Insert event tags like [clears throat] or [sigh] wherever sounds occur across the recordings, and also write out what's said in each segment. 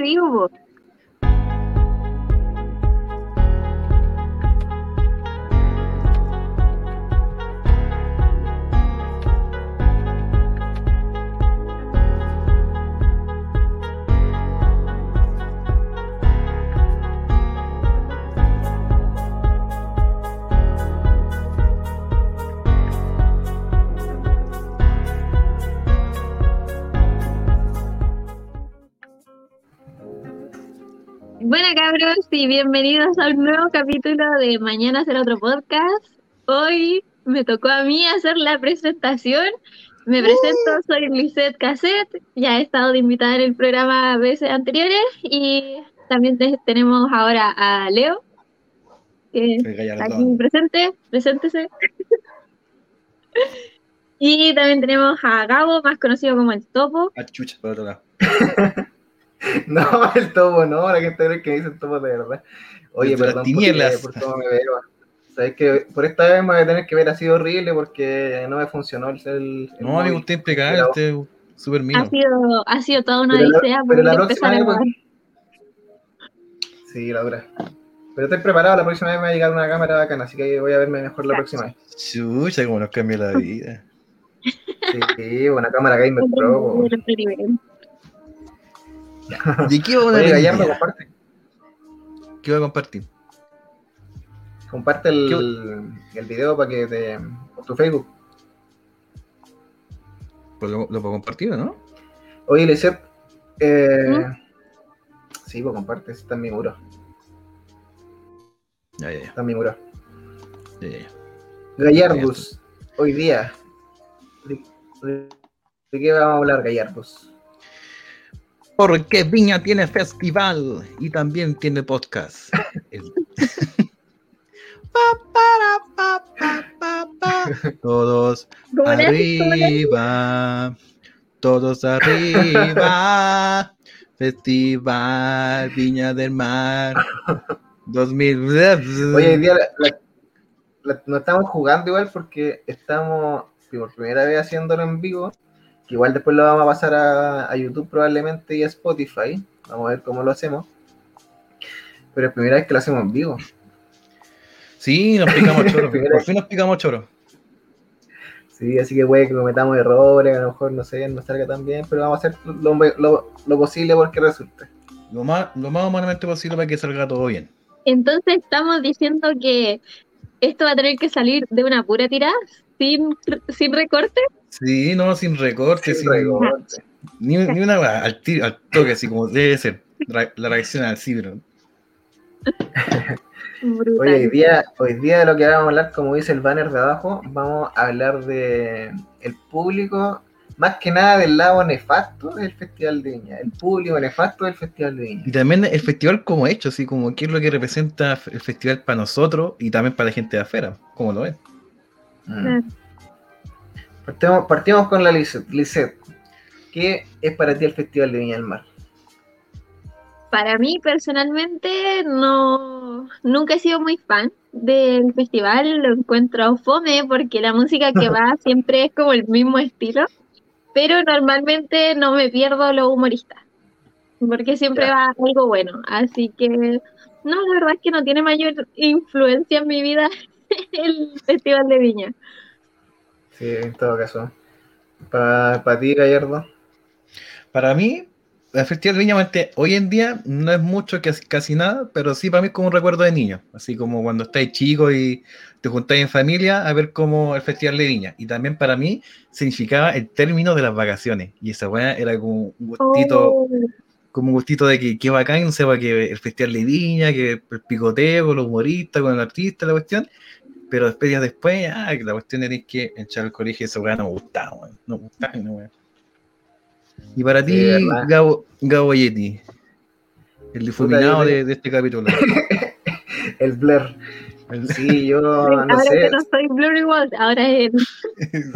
te y bienvenidos a un nuevo capítulo de Mañana será otro podcast. Hoy me tocó a mí hacer la presentación. Me presento, soy Lisette Cassette. Ya he estado de invitada en el programa veces anteriores y también te- tenemos ahora a Leo, que está aquí presente, preséntese. Y también tenemos a Gabo, más conocido como el Topo. Ah, chucha, por otro lado. [laughs] [laughs] No, el topo no, la gente cree que dice el topo de verdad. Oye, Desde perdón por, por cómo me veo. Sabes que por esta vez me voy a tener que ver así horrible porque no me funcionó el. el No, amigo, usted impecable, Pero- usted es súper mino. Ha sido, ha sido toda una Pero la- odisea pero la a próxima vez, grabar. Sí, la dura. Pero estoy preparado, la próxima vez me va a llegar una cámara bacana, así que voy a verme mejor la próxima vez. Chucha, cómo nos cambia la vida. Sí, una cámara gamer [laughs] pro. De otro nivel. ¿Y qué vamos a Gallardo, comparte. ¿Qué voy a compartir? Comparte el, el video para que te. por tu Facebook. Pues lo, lo puedo compartir, ¿o ¿no? Oye, Lisette. Eh, ¿Mm? Sí, pues comparte, está en mi muro. Ya, ya, ya. Está en mi muro. ya, ya, ya. Gallardus, hoy día. ¿De, de- de qué vamos a hablar, Gallardus? Porque Viña tiene festival y también tiene podcast. El- [laughs] Pa, para, pa, pa, pa, pa. Todos arriba, todos arriba. [laughs] Festival Viña del Mar 2000. Oye, hoy día la- la- la- no estamos jugando igual porque estamos por primera vez haciéndolo en vivo. Que igual después lo vamos a pasar a, a YouTube probablemente y a Spotify. Vamos a ver cómo lo hacemos. Pero es primera vez que lo hacemos en vivo. Sí, nos picamos choro. [laughs] Por fin nos picamos choro. Sí, así que puede que cometamos errores, a lo mejor no sé, no salga tan bien, pero vamos a hacer lo, lo- lo posible porque resulte. Lo más, lo más humanamente posible para que salga todo bien. Entonces estamos diciendo que esto va a tener que salir de una pura tirada, sin, sin recorte. Sí, no, sin recortes, Sin sin, recorte. ni, ni una al, tiro, al toque, así como debe ser. La reacción al cibro. Oye, hoy día, hoy día de lo que vamos a hablar, como dice el banner de abajo, vamos a hablar de el público, más que nada del lado nefasto del Festival de Viña, el público nefasto del Festival de Viña. Y también el festival como hecho, así como qué es lo que representa el festival para nosotros y también para la gente de afuera, como lo ven. Mm. Partimos, partimos con la Lisette. ¿qué es para ti el Festival de Viña del Mar? Para mí personalmente no nunca he sido muy fan del festival, lo encuentro fome porque la música que [laughs] va siempre es como el mismo estilo, pero normalmente no me pierdo lo humorista, porque siempre Ya. va algo bueno, así que no, la verdad es que no tiene mayor influencia en mi vida [laughs] el festival de Viña. Sí, en todo caso. Para ti, Gallardo. Para mí, el Festival de Viña hoy en día no es mucho, casi, casi nada, pero sí para mí es como un recuerdo de niño. Así como cuando estáis chicos y te juntáis en familia a ver como el Festival de Viña. Y también para mí significaba el término de las vacaciones. Y esa weá era como un gustito, Oh, como un gustito de que, que bacán, no sepa que el Festival de Viña, que el picoteo con los humoristas, con el artista, la cuestión. Pero después, días después, ah, la cuestión era que echar al colegio esa weá no me gustaba, weón. No me gustaba, no, weón. Y para Sí, ti, verdad. Gabo, Gabo Yeti, el difuminado de, de este capítulo. [laughs] El Blair. El- Sí, yo [laughs] ahora no sé. que no soy Blurry World, ahora es [laughs]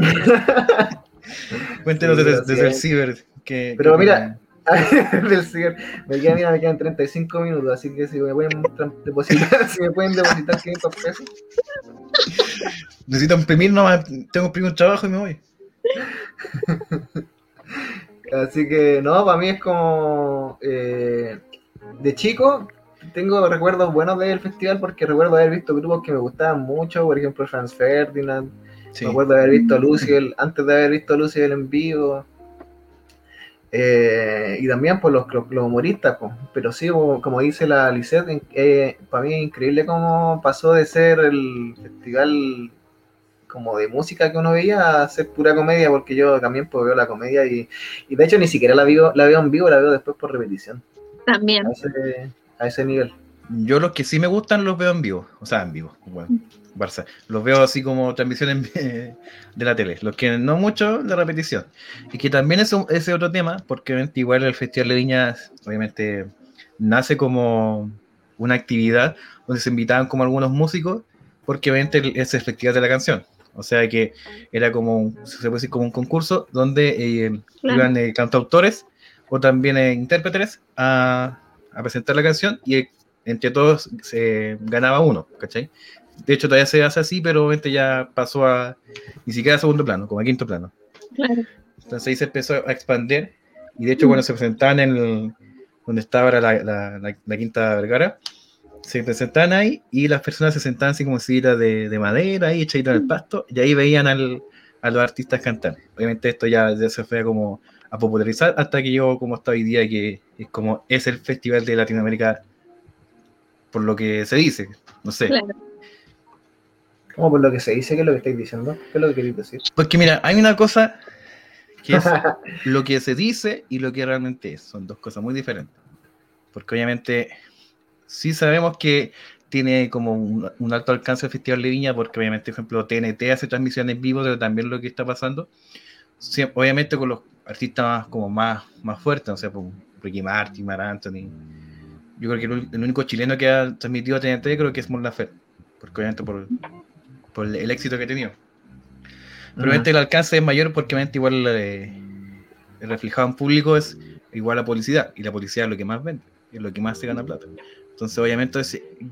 Cuéntenos Sí, desde, el ciber. Que, Pero que- mira, [laughs] del ciber. Me quedan, mira, me quedan 35 minutos, así que si me pueden depositar, [laughs] si me pueden depositar 500 pesos. necesito imprimir nomás, tengo que imprimir un trabajo y me voy. Así que no, para mí es como eh, de chico tengo recuerdos buenos del festival porque recuerdo haber visto grupos que me gustaban mucho, por ejemplo Franz Ferdinand, Sí. me acuerdo haber visto a Luciel, antes de haber visto a Luciel en vivo. Eh, y también por los, los, los humoristas, po. pero sí, como, dice la Lisette, eh, para mí es increíble cómo pasó de ser el festival como de música que uno veía a ser pura comedia, porque yo también pues, veo la comedia y, y de hecho ni siquiera la veo, la veo en vivo, la veo después por repetición, También. a ese, a ese nivel. Yo los que sí me gustan los veo en vivo, o sea, en vivo, bueno, Barça. Los veo así como transmisiones [laughs] de la tele. Los que no mucho, de repetición. Y que también es un- ese otro tema, porque obviamente igual el Festival de Viña, obviamente, nace como una actividad donde se invitaban como algunos músicos, porque obviamente el- es el Festival de la Canción. O sea que era como, un- se puede decir como un concurso donde eh, Claro. iban eh, cantautores o también eh, intérpretes a, a presentar la canción y eh, entre todos se ganaba uno, ¿cachai? De hecho todavía se hace así, pero obviamente ya pasó a ni siquiera a segundo plano, como a quinto plano. Claro. Entonces ahí se empezó a expandir y de hecho cuando se presentaban en el, donde estaba la, la, la- la Quinta Vergara, se presentaban ahí y las personas se sentaban así como si era de, de madera, ahí echadito en el pasto, y ahí veían al, a los artistas cantar. Obviamente esto ya, ya se fue como a popularizar hasta que llegó como está hoy día, que es como es el festival de Latinoamérica, por lo que se dice, no sé. Claro. Como por lo que se dice, ¿qué es lo que estáis diciendo? ¿Qué es lo que queréis decir? Porque mira, hay una cosa que es [laughs] lo que se dice y lo que realmente es. Son dos cosas muy diferentes. Porque obviamente sí sabemos que tiene como un, un alto alcance el Festival de Viña, porque obviamente, por ejemplo, TNT hace transmisiones en vivo de también lo que está pasando. Sí, obviamente con los artistas más, como más, más fuertes, no sé, pues, Ricky Martin, Mar Anthony. Yo creo que el, el único chileno que ha transmitido TNT creo que es Mon Laferte, porque obviamente por, por el éxito que ha tenido. Pero obviamente el alcance es mayor porque obviamente igual eh, el reflejado en público es igual a publicidad y la publicidad es lo que más vende, es lo que más se gana plata. Entonces obviamente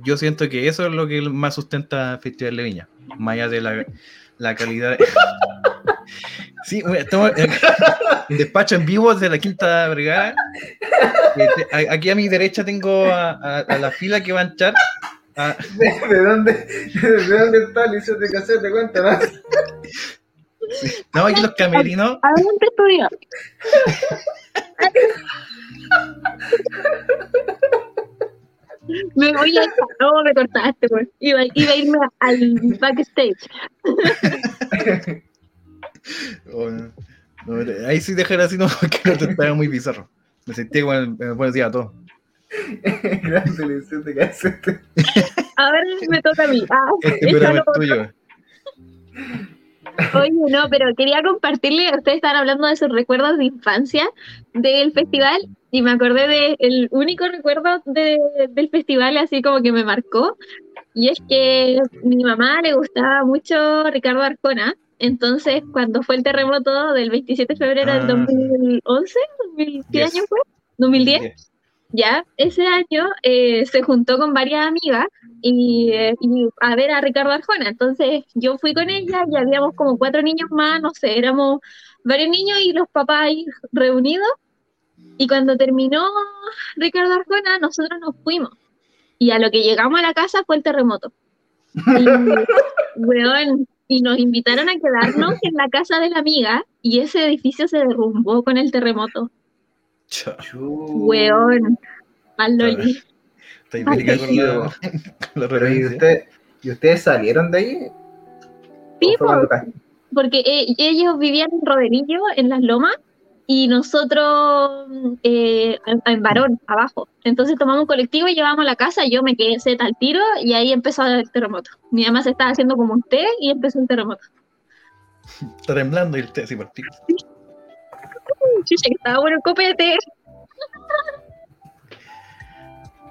yo siento que eso es lo que más sustenta el Festival de Viña, más allá de la, la calidad. [laughs] sí, bueno, estamos en despacho en vivo desde la Quinta Brigada. Eh, a- Aquí a mi derecha tengo a, a- a la fila que va a a- ¿De, de dónde, ¿De dónde está Liceo de Casete? Cuéntanos. no, aquí los camerinos. Adelante, estudio. Me voy a. No, me cortaste, pues. Iba, iba a irme al backstage. [laughs] Oh, no. Ahí sí dejar así, no, [laughs] porque no te estaba muy bizarro. Me sentí en- me buenos días a todos. [laughs] Gracias, Liceo de Casete. Ahora me toca a mí. Ah, Este programa es tuyo. Oye, no, pero quería compartirle, ustedes estaban hablando de sus recuerdos de infancia del festival y me acordé del único recuerdo de- del festival así como que me marcó y es que mi mamá le gustaba mucho Ricardo Arjona, entonces cuando fue el terremoto del 27 de febrero del Ah. 2011, 2000, ¿qué Yes. año fue? ¿2010? Ya, ese año eh, se juntó con varias amigas y, eh, y a ver a Ricardo Arjona. Entonces yo fui con ella y habíamos como cuatro niños más, no sé, éramos varios niños y los papás ahí reunidos. Y cuando terminó Ricardo Arjona, nosotros nos fuimos. Y a lo que llegamos a la casa fue el terremoto. Y, [laughs] weón, y nos invitaron a quedarnos en la casa de la amiga y ese edificio se derrumbó con el terremoto. Weón, al Loli. Estoy con la, con la Pero, ¿y, referencia. usted, ¿Y ustedes salieron de ahí? Sí, ¿O fue cuando ca- porque eh, ellos vivían en Roderillo, en las lomas, y nosotros eh, en, en Barón, abajo. Entonces tomamos un colectivo y llevamos a la casa, yo me quedé seta al tiro y ahí empezó el terremoto. Mi mamá se estaba haciendo como un té y empezó el terremoto. Está [laughs] temblando y el té así por ti. Chucha, que estaba bueno el copete.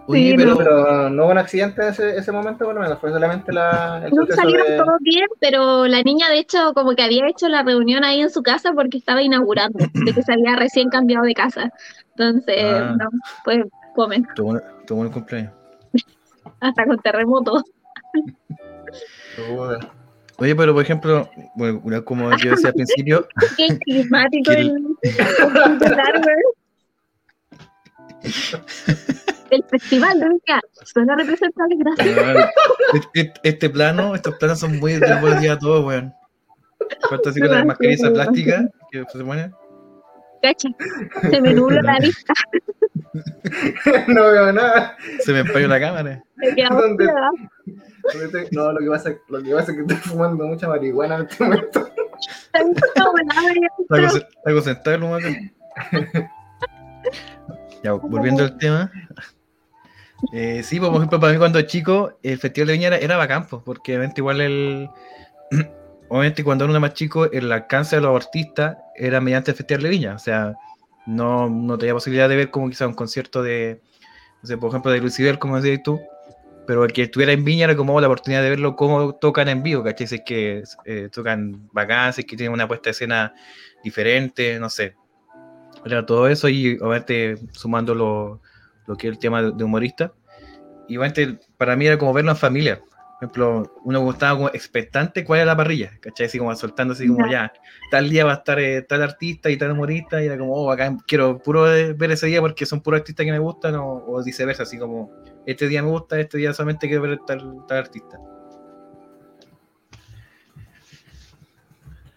Oye, Sí, pero, Pero, pero no hubo un accidente ese, ese momento, por lo menos, fue solamente la, el No salieron de... todos bien, pero la niña de hecho como que había hecho la reunión ahí en su casa porque estaba inaugurando, de que se había recién cambiado de casa. Entonces, Ah. no, pues comen, tuvo, tuvo un cumpleaños. [laughs] hasta con terremoto. Oye, pero por ejemplo, bueno, como yo decía al principio, [laughs] Qué climático [laughs] Que el el- El festival de Viña suena representable, gracias. Este, este plano, estos planos son muy de buenos días a todos, weón. Falta así con la mascarilla plástica que se pone. Cacha, se me nubla la vista. [laughs] no veo nada. Se me empañó la cámara. [laughs] ¿Dónde? No, lo que pasa, lo que pasa es que estoy fumando mucha marihuana en este momento. Está concentrado el humano. Ya, volviendo al tema. Eh, sí, pues, para mí cuando chico, el Festival de Viña era, era bacán, pues, porque obviamente igual el... [clears throat] Obviamente cuando uno era más chico, el alcance de los artistas era mediante el Festival de Viña. O sea, no, no tenía posibilidad de ver como quizá un concierto de, no sé, por ejemplo, de Lucibel, como decías tú, pero el que estuviera en Viña era como la oportunidad de verlo cómo tocan en vivo, ¿cachai? Si es que eh, tocan bacán, si es que tienen una puesta de escena diferente, no sé. Era todo eso y obviamente sumando lo, lo que es el tema de, de humorista. Y obviamente para mí era como verlo en familia. Por ejemplo, uno estaba como expectante cuál era la parrilla, ¿cachai? Así como soltando así como ya, tal día va a estar eh, tal artista y tal humorista y era como, oh, acá quiero puro eh, ver ese día porque son puros artistas que me gustan o, o viceversa, así como, este día me gusta, este día solamente quiero ver tal, tal artista.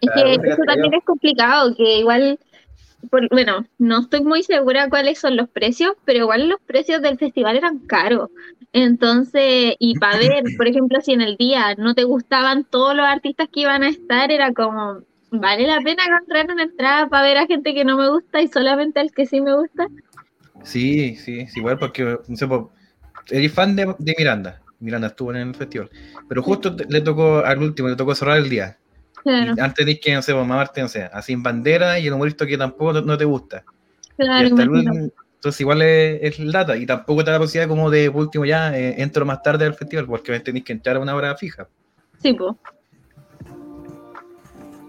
Es que fíjate eso también es complicado, que igual, por- bueno, no estoy muy segura cuáles son los precios, pero igual los precios del festival eran caros. Entonces, y para [laughs] ver, por ejemplo, si en el día no te gustaban todos los artistas que iban a estar, era como, ¿vale la pena comprar una entrada para ver a gente que no me gusta y solamente al que sí me gusta? Sí, sí, sí, igual porque, no sé, eres fan de, de Miranda. Miranda estuvo en el festival. Pero justo le tocó al último, le tocó cerrar el día. Claro, Y antes de que, no sé, mamarte, no sé, así en bandera y el humorista que tampoco no, te gusta. Claro, el entonces igual es, es lata y tampoco te da la posibilidad como de último ya eh, entro más tarde al festival porque tenés que entrar a una hora fija. Sí, pues.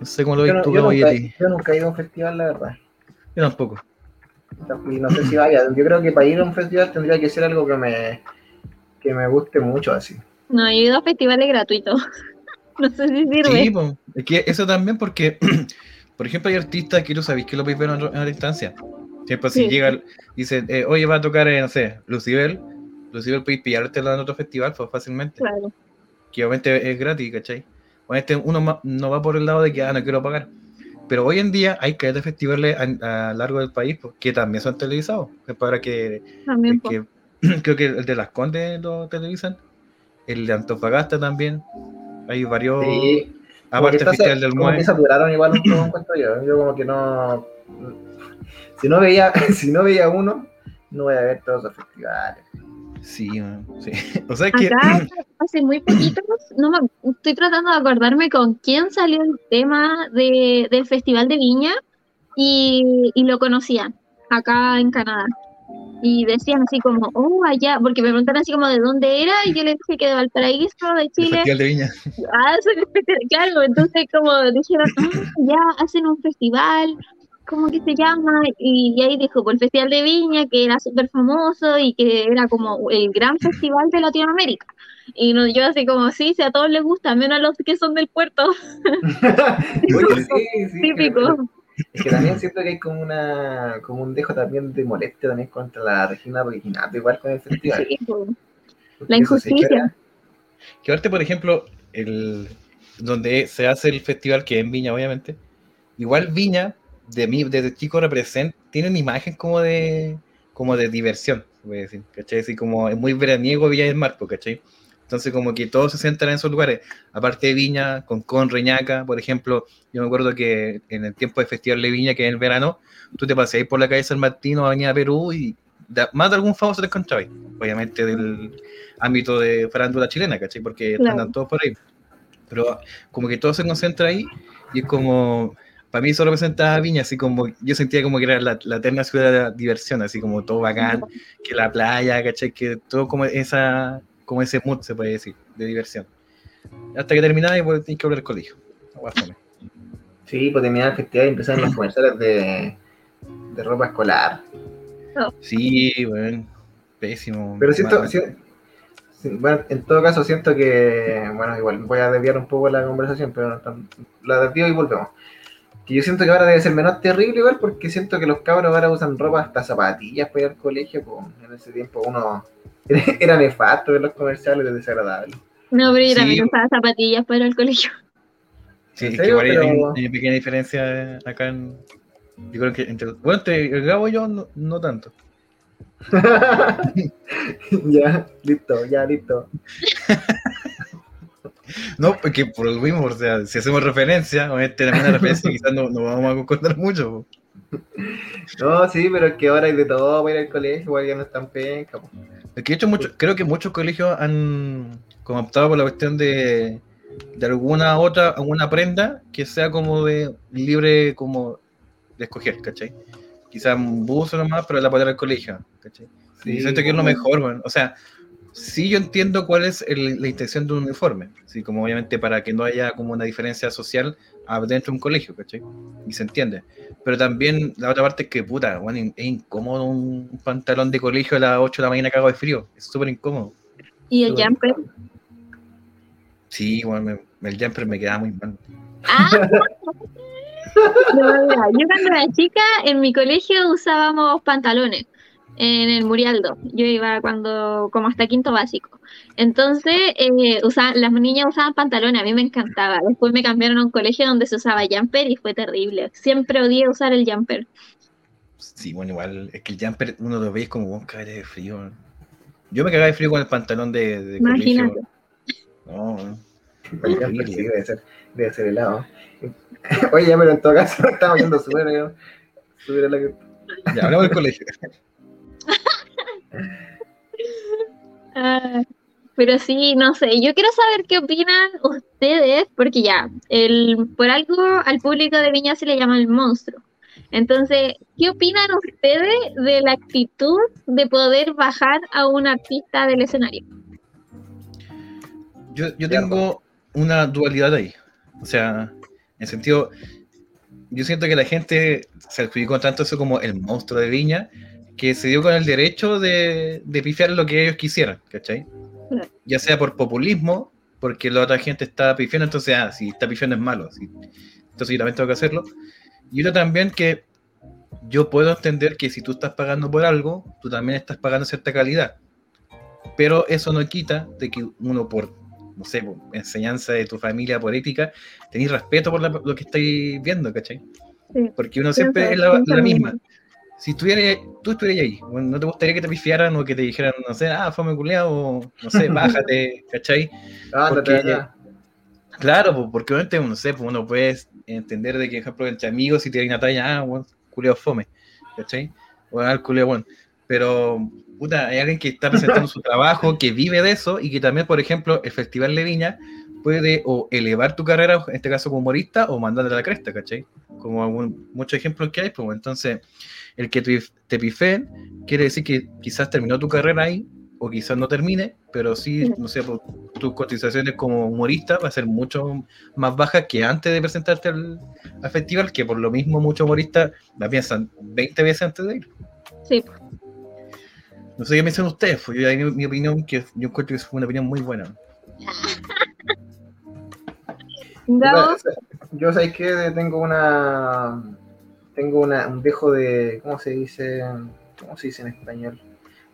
No sé cómo lo ves no- tú, yo nunca, yo nunca he ido a un festival, la verdad. Yo tampoco. Y no sé si vaya. Yo creo que para ir a un festival tendría que ser algo que me, que me guste mucho así. No, yo he ido a festivales gratuitos. [laughs] No sé si sirve. Sí, po. es que eso también porque, [clears throat] por ejemplo, hay artistas que tú sabes que lo podéis ver en, otra instancia. Siempre si Sí. llega, dice, eh, oye, va a tocar, eh, no sé, Lucibel, Lucibel podéis pillarte en otro festival pues, fácilmente, Claro. que obviamente es gratis, ¿cachai? Obviamente uno ma- no va por el lado de que, ah, no quiero pagar. Pero hoy en día hay que de festivales a, a lo largo del país pues, que también son televisados. Para También, que [clears throat] creo que el de Las Condes lo televisan, el de Antofagasta también. Hay varios, Sí. Aparte que del está- Festival del como Mue. que saturaron igual un poco, encuentro yo. Yo como que no... Si no veía, [laughs] si no veía uno, no voy a ver todos los festivales. Sí, man, sí. [laughs] O sea que Acá hace muy poquito, no me, estoy tratando de acordarme con quién salió el tema de, del Festival de Viña y, y lo conocían acá en Canadá. Y decían así como, oh, allá, porque me preguntaron así como de dónde era, y yo les dije que de Valparaíso, de el Chile. Festival de Viña. Ah, [laughs] claro, entonces como dijeron, ah, ya hacen un festival, ¿cómo que se llama? Y, y ahí dijo, pues el Festival de Viña, que era súper famoso y que era como el gran festival de Latinoamérica. Y no, yo así como, sí, si a todos les gusta, menos a los que son del puerto, [laughs] Oye, sí, sí, [laughs] típico. Es que también siento que hay como una como un dejo también de molestia también contra la Regina Reginato, igual con el festival. Sí, La injusticia. Que ahorita, por ejemplo, el, donde se hace el festival, que es en Viña, obviamente, igual Viña, de mí, desde chico representa, tiene una imagen como de como de diversión, voy a decir, ¿cachai? Así como es muy veraniego Villa del Mar, ¿cachai? Entonces como que todos se centran en esos lugares, aparte de Viña, con Con Reñaca, por ejemplo, yo me acuerdo que en el tiempo de Festival de Viña, que es el verano, tú te paseas por la calle San Martín o Avenida Perú y de- más de algún famoso te encontrabas, obviamente del ámbito de farándula chilena, ¿cachai? Porque Claro. andan todos por ahí. Pero como que todo se concentra ahí y es como, para mí eso representaba Viña, así como, yo sentía como que era la, la eterna ciudad de la diversión, así como todo bacán, que la playa, ¿cachai? Que todo como esa, como ese mood, se puede decir, de diversión. Hasta que terminaba y pues tienes que volver al colegio. Sí, pues terminar el festival y empezaron los comerciales de, de ropa escolar. Sí, bueno, pésimo. Pero siento, si- bueno, en todo caso siento que, bueno, igual voy a desviar un poco la conversación, pero la desvío y volvemos. Que yo siento que ahora debe ser menos terrible igual porque siento que los cabros ahora usan ropa hasta zapatillas para ir al colegio, pues en ese tiempo uno [laughs] era nefasto ver los comerciales, era desagradable. No, pero yo Sí. también usaba zapatillas para ir al colegio. Sí, ¿En es que igual hay, Pero- hay una pequeña diferencia acá en. Yo creo que entre. Bueno, entre el Gabo y yo no, no tanto. [laughs] ya, listo, ya, listo. [laughs] No, porque por lo mismo, o sea, si hacemos referencia, obviamente también una referencia quizás no, no vamos a concordar mucho. po. No, sí, pero es que ahora hay de todo para ir al colegio, igual ya no están penca. po. Es que de hecho mucho, creo que muchos colegios han como optado por la cuestión de, de alguna otra, alguna prenda que sea como de libre como de escoger, ¿cachai? Quizás un buzo nomás, pero la polera del colegio, ¿cachai? y siento que es lo mejor, bueno. O sea, sí yo entiendo cuál es el- la intención de un uniforme, sí, como obviamente para que no haya como una diferencia social dentro de un colegio, ¿cachai? Y se entiende. Pero también la otra parte es que, puta, bueno, es incómodo un, pantalón de colegio a las 8 de la mañana cagado de frío, es súper incómodo. Y el jumper. Sí, bueno, me- el jumper me quedaba muy mal. Ah, no, [laughs] yo cuando era chica en mi colegio usábamos pantalones en el Murialdo. Yo iba cuando como hasta quinto básico. Entonces, eh, usa- las niñas usaban pantalones, a mí me encantaba. Después me cambiaron a un colegio donde se usaba jumper y fue terrible. Siempre odié usar el jumper. Sí, bueno, igual, es que el jumper uno lo veis como, vos cagas de frío. Yo me cagaba de frío con el pantalón de, de Imagínate. colegio. No, no. El jumper sí, debe ser, debe ser helado. [laughs] Oye, ya, pero en todo caso [laughs] estamos yendo súper súper a la que- Ya, hablamos del colegio. Ah, pero sí, no sé, yo quiero saber qué opinan ustedes, porque ya, el, por algo al público de Viña se le llama el monstruo. Entonces, ¿qué opinan ustedes de la actitud de poder bajar a un artista del escenario? Yo, yo tengo una dualidad ahí. O sea, en el sentido, yo siento que la gente se adjudicó tanto eso como el monstruo de Viña, que se dio con el derecho de, de pifiar lo que ellos quisieran, ¿cachai? Ya sea por populismo, porque la otra gente está pifiando, entonces, ah, si está pifiando es malo. si- entonces yo también tengo que hacerlo. Y otra también que yo puedo entender que si tú estás pagando por algo, tú también estás pagando cierta calidad. Pero eso no quita de que uno por, no sé, por enseñanza de tu familia, por ética, tenéis respeto por la- lo que estáis viendo, ¿cachai? Sí. Porque uno siempre es la, la misma. mismo. Si estuvieras, tú estuvieras ahí, bueno, no te gustaría que te pifiaran o que te dijeran, no sé, ah, fue culeado, o no sé, [laughs] bájate, ¿cachai? Porque- allá. Claro, pues, porque obviamente, no sé, pues uno puede entender de que, por ejemplo, entre amigos, si te hay una talla, ah, bueno, culeo fome, ¿cachai? O ah, el culeo bueno. Pero, puta, hay alguien que está presentando su trabajo, que vive de eso, y que también, por ejemplo, el Festival de Viña puede o elevar tu carrera, en este caso como humorista, o mandarle a la cresta, ¿cachai? Como algún, muchos ejemplos que hay, pues entonces, el que te, te pifeen quiere decir que quizás terminó tu carrera ahí, o quizás no termine, pero sí, no sé, pues, tus cotizaciones como humorista va a ser mucho más baja que antes de presentarte al, al festival, que por lo mismo muchos humoristas la piensan 20 veces antes de ir. Sí, No sé qué piensan ustedes, pues yo ahí mi, mi opinión, que yo encuentro que fue una opinión muy buena. [laughs] Yo sabéis que tengo una tengo una, un dejo de ¿cómo se dice? ¿Cómo se dice en español?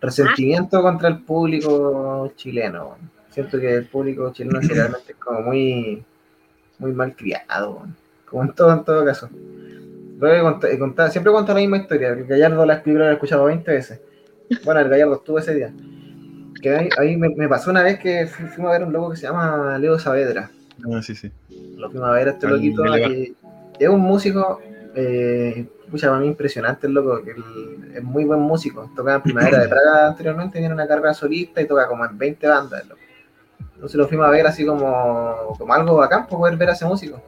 Resentimiento contra el público chileno. Siento que el público chileno generalmente es como muy muy mal criado, como en todo en todo caso. He contado- siempre cuento la misma historia, el Gallardo la escribió, la he escuchado 20 veces. Bueno, el Gallardo estuvo ese día. Que ahí, ahí me, me pasó una vez que fui- fuimos a ver un loco que se llama Leo Saavedra Ah, sí, sí. lo fuimos a ver a este Al loquito que es un músico eh, para mí impresionante el loco que es muy buen músico. Tocaba en Primavera de Praga [coughs] anteriormente tiene una carrera solista y toca como en 20 bandas el loco. entonces lo fuimos a ver así como, como algo bacán por poder ver a ese músico.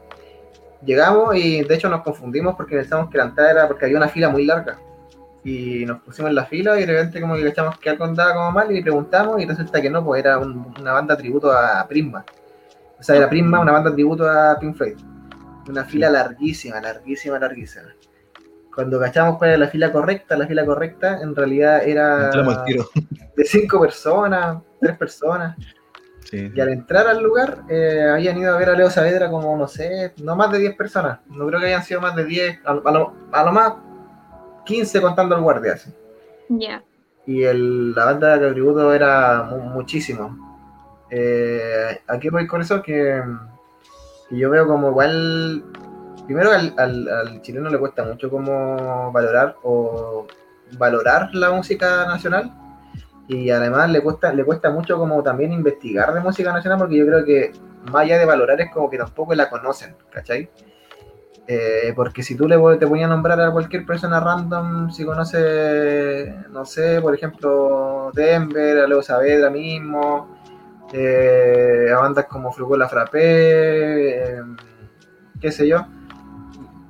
Llegamos y de hecho nos confundimos porque pensamos que la entrada era porque había una fila muy larga. Y nos pusimos en la fila y de repente como que echamos que algo andaba como mal y preguntamos y resulta que no, pues era un- una banda tributo a Prisma o sea, era Prisma, una banda tributo a Pink Floyd. Una fila larguísima, larguísima, larguísima. Cuando cachamos cuál era la fila correcta, la fila correcta en realidad era al tiro. de cinco personas, tres personas. Sí. Y al entrar al lugar, eh, habían ido a ver a Leo Saavedra como, no sé, no más de 10 personas. No creo que hayan sido más de 10, a, a lo, a lo más 15 contando el guardia. Ya. Y el- la banda de tributo era mu- muchísimo. Eh, aquí voy con eso que, yo veo como igual, primero al, al- chileno le cuesta mucho como valorar o valorar la música nacional y además le cuesta, le cuesta mucho como también investigar de música nacional porque yo creo que más allá de valorar es como que tampoco la conocen, ¿cachai? Eh, porque si tú le te voy a nombrar a cualquier persona random, si conoce, no sé, por ejemplo, Denver, a Leo Saavedra mismo, eh, a bandas como Frugola Frappé, eh, qué sé yo,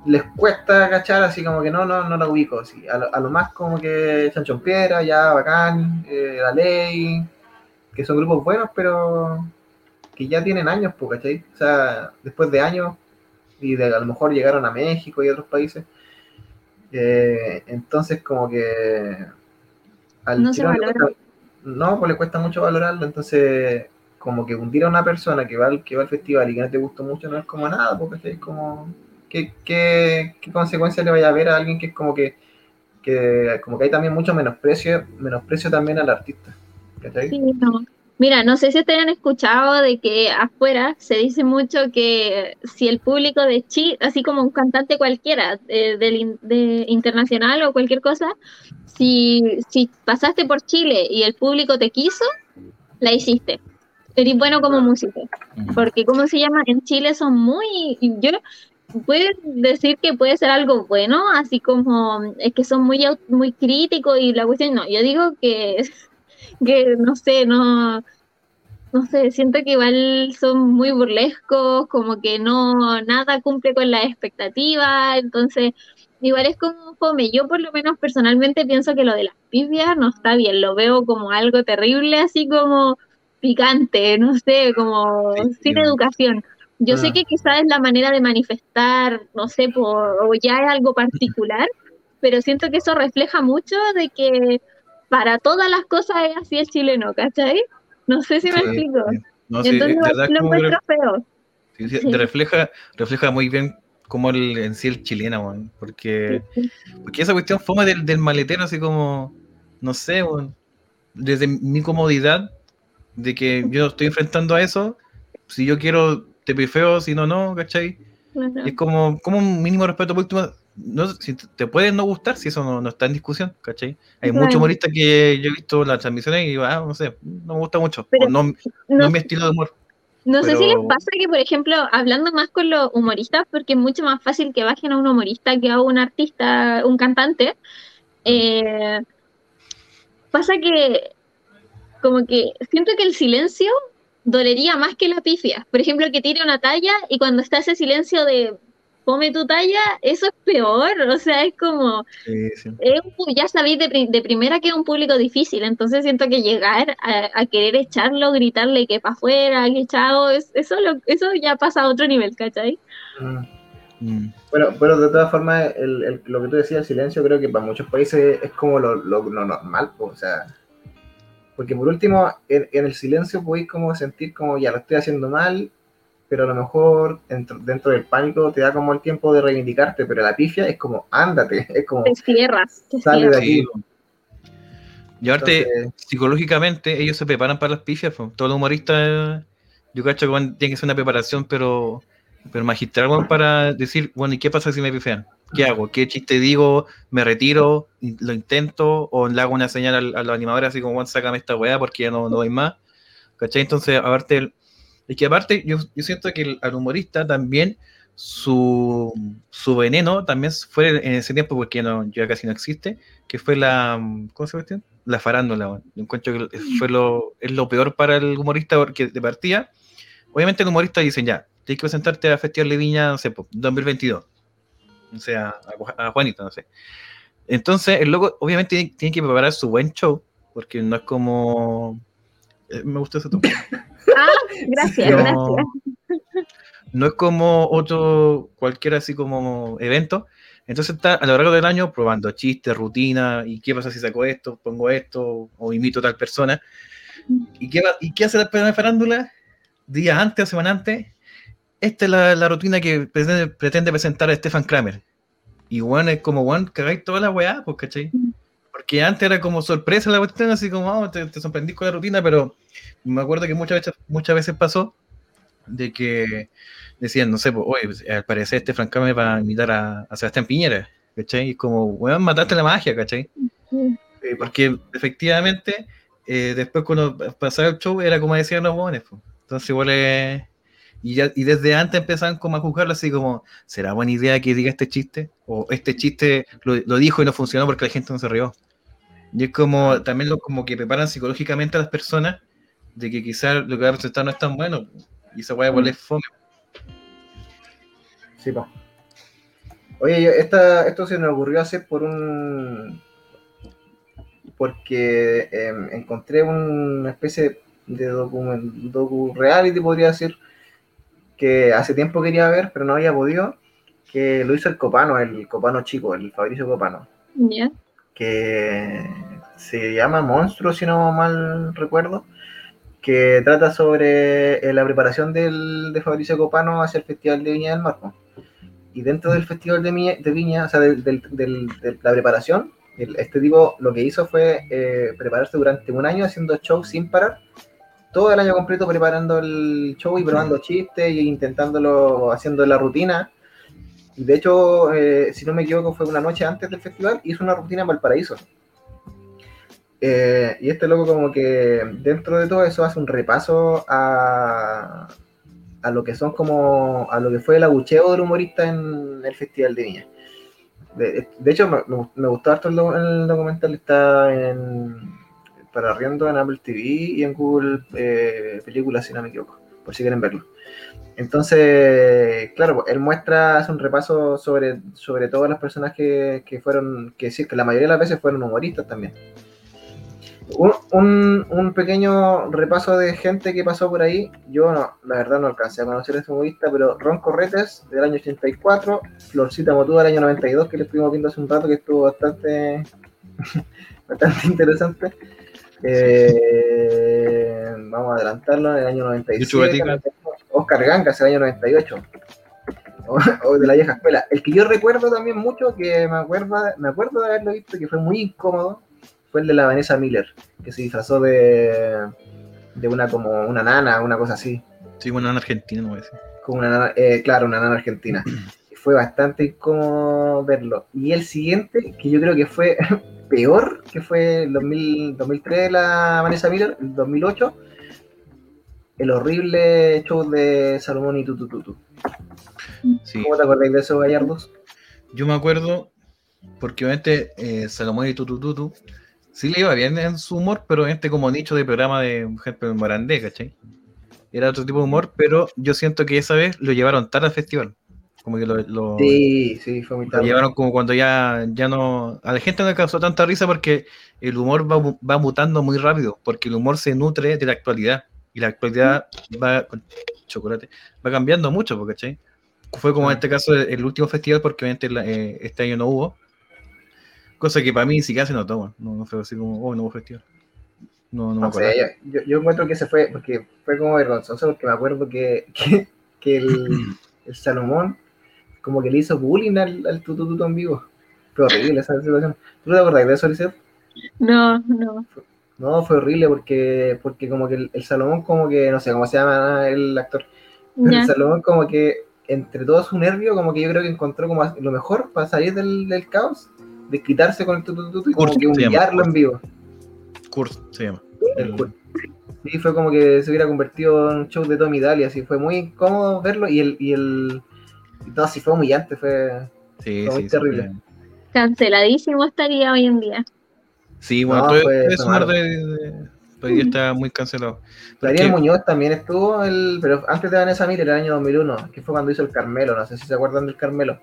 les cuesta cachar así como que no, no, no la ubico. así. A, lo, a lo más como que Chanchón Piedra, ya bacán, eh, La Ley, que son grupos buenos, pero que ya tienen años, ¿cachai? O sea, después de años y de a lo mejor llegaron a México y otros países. Eh, entonces, como que al No se valora. No, pues le cuesta mucho valorarlo. Entonces, como que hundir a una persona que va al, que va al festival y que no te gustó mucho no es como nada, porque es como. ¿Qué, qué, qué consecuencias le vaya a ver a alguien que es como que, que como que hay también mucho menosprecio, menosprecio también al artista? Sí, no. Mira, no sé si ustedes han escuchado de que afuera se dice mucho que si el público de Chile, así como un cantante cualquiera, eh, del de internacional o cualquier cosa, si, si pasaste por Chile y el público te quiso, la hiciste. Eres bueno como músico. Porque, ¿cómo se llama? En Chile son muy. Yo puedo decir que puede ser algo bueno, así como es que son muy, muy críticos y la cuestión. No, yo digo que, que no sé, no. No sé, siento que igual son muy burlescos, como que no, nada cumple con las expectativas, entonces igual es como fome. Yo por lo menos personalmente pienso que lo de las pifias no está bien, lo veo como algo terrible, así como picante, no sé, como Sí, sin educación. Yo sé Ah. que quizás es la manera de manifestar, no sé, por, o ya es algo particular, pero siento que eso refleja mucho de que para todas las cosas es así el chileno, ¿cachai? No sé si me Sí, explico. No, sí, Entonces verdad lo encuentro feo. Sí, sí, refleja, refleja muy bien como el, en sí el chileno, weón, porque, porque esa cuestión fue del, del maletero, así como, no sé, weón, desde mi comodidad, de que yo estoy enfrentando a eso, si yo quiero te pifeo, si no, no, ¿cachai? Y es como, como un mínimo respeto por último, no, si te- te puede no gustar, si eso no, no está en discusión, ¿cachai? Hay Claro. muchos humoristas que yo he visto las transmisiones y ah, no sé, no me gusta mucho, Pero o no, no No es mi estilo de humor. No sé si les pasa que, por ejemplo, hablando más con los humoristas, porque es mucho más fácil que bajen a un humorista que a un artista, un cantante, eh, pasa que como que siento que el silencio dolería más que la pifia. Por ejemplo, que tire una talla y cuando está ese silencio de come tu talla, eso es peor. O sea, es como, Sí, sí. es un pu- ya sabéis de, de primera que es un público difícil, entonces siento que llegar a, a querer echarlo, gritarle que para afuera, que chao, es- eso, lo, eso ya pasa a otro nivel, ¿cachai? Mm. Mm. Bueno, pero de todas formas, el, el- lo que tú decías, el silencio, creo que para muchos países es como lo, lo- lo normal, o sea, porque por último, en, en el silencio podéis como sentir como ya lo estoy haciendo mal, pero a lo mejor dentro, dentro del pánico te da como el tiempo de reivindicarte, pero la pifia es como, ándate, [laughs] es como, Te cierras, te Sale de aquí. Sí. Y aparte, entonces, psicológicamente, ellos se preparan para las pifias. po. Todos los humoristas, yo cacho que tiene que ser una preparación, pero, pero magistral para decir, bueno, ¿y qué pasa si me pifean? ¿Qué hago? ¿Qué chiste digo? ¿Me retiro? ¿Lo intento? ¿O le hago una señal al- a, los animadores así como, bueno, sácame esta weá porque ya no, no doy más? ¿Cachai? Entonces, aparte, el- es que aparte, yo, siento que el, al humorista también su, su veneno también fue en ese tiempo, porque ya casi no existe, que fue la, ¿cómo se llama? La farándula. Yo encuentro que fue lo, es lo peor para el humorista porque de partida, obviamente el humorista dice ya, tienes que presentarte a Festival de Viña, no sé, po, 2022, o sea, a, a Juanito, no sé. Entonces, el loco obviamente tiene que preparar su buen show, porque no es como... eh, me gusta ese toque. [laughs] Ah, gracias, No, gracias. no es como otro, cualquier así como evento. Entonces está a lo largo del año probando chistes, rutina, y qué pasa si saco esto, pongo esto, o imito a tal persona. ¿Y qué, va- ¿Y qué hace la primera farándula? Días antes o semana antes. Esta es la, la rutina que pretende, pretende presentar a Stefan Kramer. Y bueno, es como, bueno, cagáis toda la weá, pues, ¿cachai? Porque antes era como sorpresa la cuestión, así como, "Ah, te, te sorprendí con la rutina, pero me acuerdo que muchas veces, muchas veces pasó de que decían, no sé, pues, oye, pues, al parecer Stefan Kramer va a invitar a, a Sebastián Piñera, ¿cachai? Y como, weón, mataste la magia, ¿cachai? Sí. Pues, Porque efectivamente, eh, después cuando pasaba el show, era como decían los buenos. pues. Entonces igual es... Y, ya, y desde antes empezaban como a juzgarlo así como, ¿será buena idea que diga este chiste? O este chiste lo, lo dijo y no funcionó porque la gente no se rió. Y es como, también lo, como que preparan psicológicamente a las personas de que quizás lo que va a presentar no es tan bueno. Y esa weá igual es fome. Sí, po. Oye, yo- esta, esto se me ocurrió hacer por un. Porque em, encontré una especie de docu, docu reality, podría decir, que hace tiempo quería ver, pero no había podido. Que lo hizo el Copano, el Copano chico, el Fabricio Copano. Ya. Que se llama Monstruo, si no mal recuerdo, que trata sobre eh, la preparación del, de Fabricio Copano hacia el Festival de Viña del Mar. po. Y dentro del Festival de, Viña, de Viña, o sea, del- de la preparación, el- este tipo lo que hizo fue eh, prepararse durante un año haciendo shows sin parar, todo el año completo preparando el show y probando chistes y intentándolo, haciendo la rutina. Y de hecho, eh, si no me equivoco, fue una noche antes del festival, hizo una rutina en Valparaíso. Eh, y este loco como que dentro de todo eso hace un repaso a, a lo que son como, a lo que fue el abucheo del humorista en el Festival de Viña. De, hecho, me, gustó harto el documental, está en, para arriendo en Apple TV y en Google eh, Películas, si no me equivoco, por si quieren verlo. Entonces, claro, él muestra, hace un repaso sobre, sobre todas las personas que, que fueron, que sí, que la mayoría de las veces fueron humoristas también. Un, un, un pequeño repaso de gente que pasó por ahí. Yo no, la verdad no alcancé a conocer a este humorista, pero Ron Corretes del año 84, Florcita Motúa del año 92, que le estuvimos viendo hace un rato, que estuvo bastante, [laughs] bastante interesante. Eh, vamos a adelantarlo en el año 97. Oscar Gangas el año 98. [laughs] O, o de la vieja escuela. El que yo recuerdo también mucho, que me acuerdo, me acuerdo de haberlo visto, que fue muy incómodo, fue el de la Vanessa Miller, que se disfrazó de, de una como una nana, una cosa así. Sí, bueno, en Argentina, no voy a decir. Como una nana, eh, claro, una nana argentina. [clears throat] Fue bastante incómodo verlo. Y el siguiente, que yo creo que fue [laughs] peor, que fue el 2000 2003 de la Vanessa Miller, el 2008, el horrible show de Salomón y Tutututu. Sí. ¿Cómo te acordáis de esos gallardos? Yo me acuerdo, porque obviamente eh, Salomón y Tutututu sí le iba bien en su humor, pero en este como nicho de programa de, ejemplo, en Morandé, ¿cachai? Era otro tipo de humor, pero yo siento que esa vez lo llevaron tarde al festival. Como que lo, lo- Sí, sí, fue muy lo tarde. llevaron como cuando ya, ya no... A la gente no le causó tanta risa porque el humor va, va mutando muy rápido, porque el humor se nutre de la actualidad. Y la actualidad va, con chocolate, va cambiando mucho, ¿cachai? Fue como en este caso el, último festival, porque obviamente la- eh, este año no hubo. Cosa que para mí sí que se notó, bueno, no, no fue así como, oh, no hubo festival. No, no me No acuerdo. yo, yo encuentro que se fue, porque fue como vergonzoso, porque me acuerdo que, [laughs] que, que el, [clears throat] el Salomón como que le hizo bullying al, al tutututu en vivo. Fue horrible esa situación. ¿Tú te acordás de eso, Lisette? No, no. No, fue horrible porque, porque como que el, el Salomón como que, no sé cómo se llama el actor, pero el Salomón como que entre todo su nervio, como que yo creo que encontró como lo mejor para salir del, del caos, de quitarse con el tutututu y como Kurt que se llama, humillarlo en vivo. Kurt se llama. El El- Kurt. Sí, fue como que se hubiera convertido en un show de Tommy Daly, así fue muy incómodo verlo y el, y el no, sí fue humillante, fue Sí, Fue muy sí, terrible. Canceladísimo estaría hoy en día. Sí, bueno, No, de, de- hoy día está muy cancelado. Porque- Muñoz también estuvo, el, pero antes de Vanessa Miller, el año 2001, que fue cuando hizo el Carmelo, no sé si se acuerdan del Carmelo.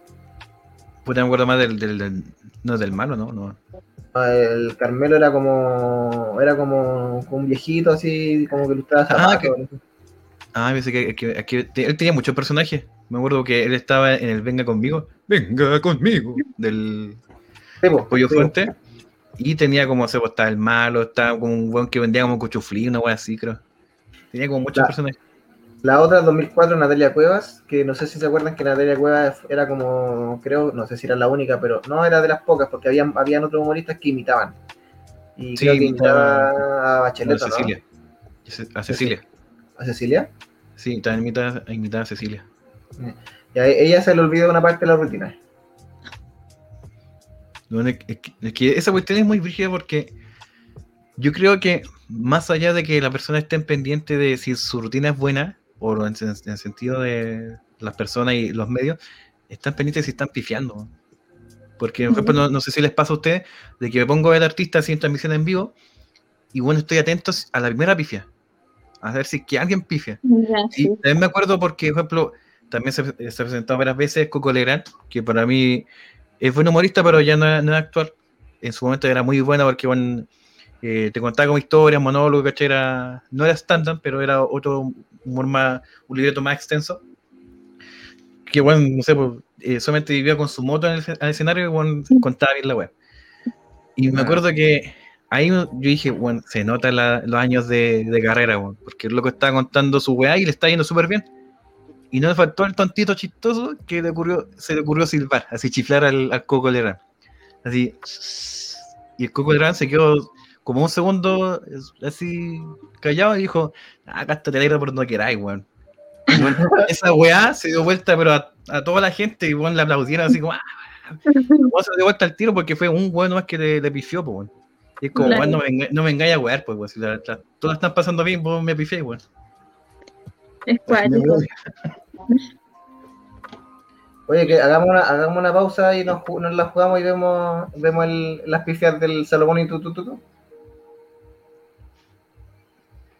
Puta, me acuerdo más del, del, del- no del malo, ¿no? no. El Carmelo era como era como un viejito así, como que lustraba Ah, zapatos. Ah, pensé que, que- que él tenía muchos personajes. Me acuerdo que él estaba en el Venga conmigo. Venga conmigo. Del Sí, po, Pollo sí, Fuente. Y tenía como, se pues, estaba el malo, estaba como un buen que vendía como cuchuflí, una wea así, creo. Tenía como muchas La- personas. La otra, 2004, Natalia Cuevas, que no sé si se acuerdan que Natalia Cuevas era como, creo, no sé si era la única, pero no era de las pocas, porque habían, habían otros humoristas que imitaban. Y Sí, creo que imitaba- a Bachelet, ¿no? Cecilia. A Cecilia. ¿A Cecilia? Sí, también imitaba, imitaba a Cecilia. Y a ella se le olvidó una parte de la rutina. Único- Es que, es que esa cuestión es muy brígida porque yo creo que más allá de que la persona esté en pendiente de si su rutina es buena, o en, en el sentido de las personas y los medios, están pendientes si están pifiando. Porque, por ejemplo, no, no sé si les pasa a ustedes de que me pongo ver artista en transmisión en vivo y bueno, estoy atento a la primera pifia. A ver si que alguien pifia. Y también me acuerdo porque, por ejemplo, también se, se ha presentado varias veces Coco Legrand, que para mí es buen humorista, pero ya no, no es actual. En su momento era muy buena porque bueno, eh, te contaba como historias, monólogos, ¿cachai? Era, no era stand-up, pero era otro humor más, un libreto más extenso. Que bueno, no sé, pues, eh, solamente vivía con su moto en el, en el escenario y bueno, contaba bien la web. Y me Ah. acuerdo que ahí yo dije, bueno, se nota la- los años de, de carrera, weón, porque el loco estaba contando su weá y le está yendo súper bien. Y no le faltó el tontito chistoso que le ocurrió, se le ocurrió silbar, así chiflar al, al Coco Legrand. Así. Y el Coco Legrand se quedó como un segundo así callado y dijo, ah, gástate la ira por donde queráis, weón. Weón, [laughs] esa weá se dio vuelta, pero a, a toda la gente y weón, le aplaudieron así como, ah, weón, se dio vuelta al tiro porque fue un weón más que le, le pifió, pues, weón. Y es como, Claro. weón, no me, enga- no me engañes a wear, pues, weón. Si la, la- todas están pasando bien, vos me pifié, weón. Es cuático. Oye, que hagamos una, hagamos una pausa y nos, la jugamos y vemos, vemos el- las pifias del Salomón y tu, tu, tu, tu.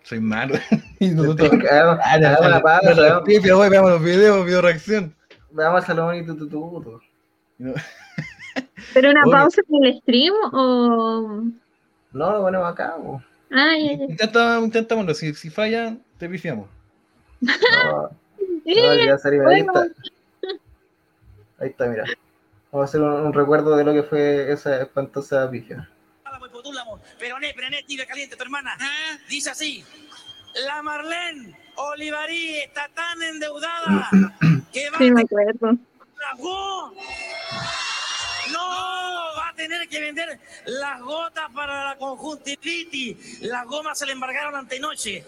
Soy malo. [laughs] nosotros. Hagamos, Ah, no, hagamos una pausa, veamos, pifia, weón, veamos los videos, video reacción. veamos al Salomón y tu, tu, tu, tu. No. ¿Pero una Oye. pausa en el stream o...? No, lo ponemos acá. Ay, ay, ay. Intenta, intentámoslo, si, si falla, te pifiamos. [laughs] No, no. Ahí está. Ahí está, mira. Vamos a hacer un, un recuerdo de lo que fue esa espantosa Potúlamo, Peroné, Prené, tibia caliente, tu hermana. Dice así: La Marlene Olivarí está tan endeudada [clears throat] que va Sí, a me acuerdo. go- No, va a tener que vender las gotas para la conjuntivitis. Las gomas se le embargaron antenoche.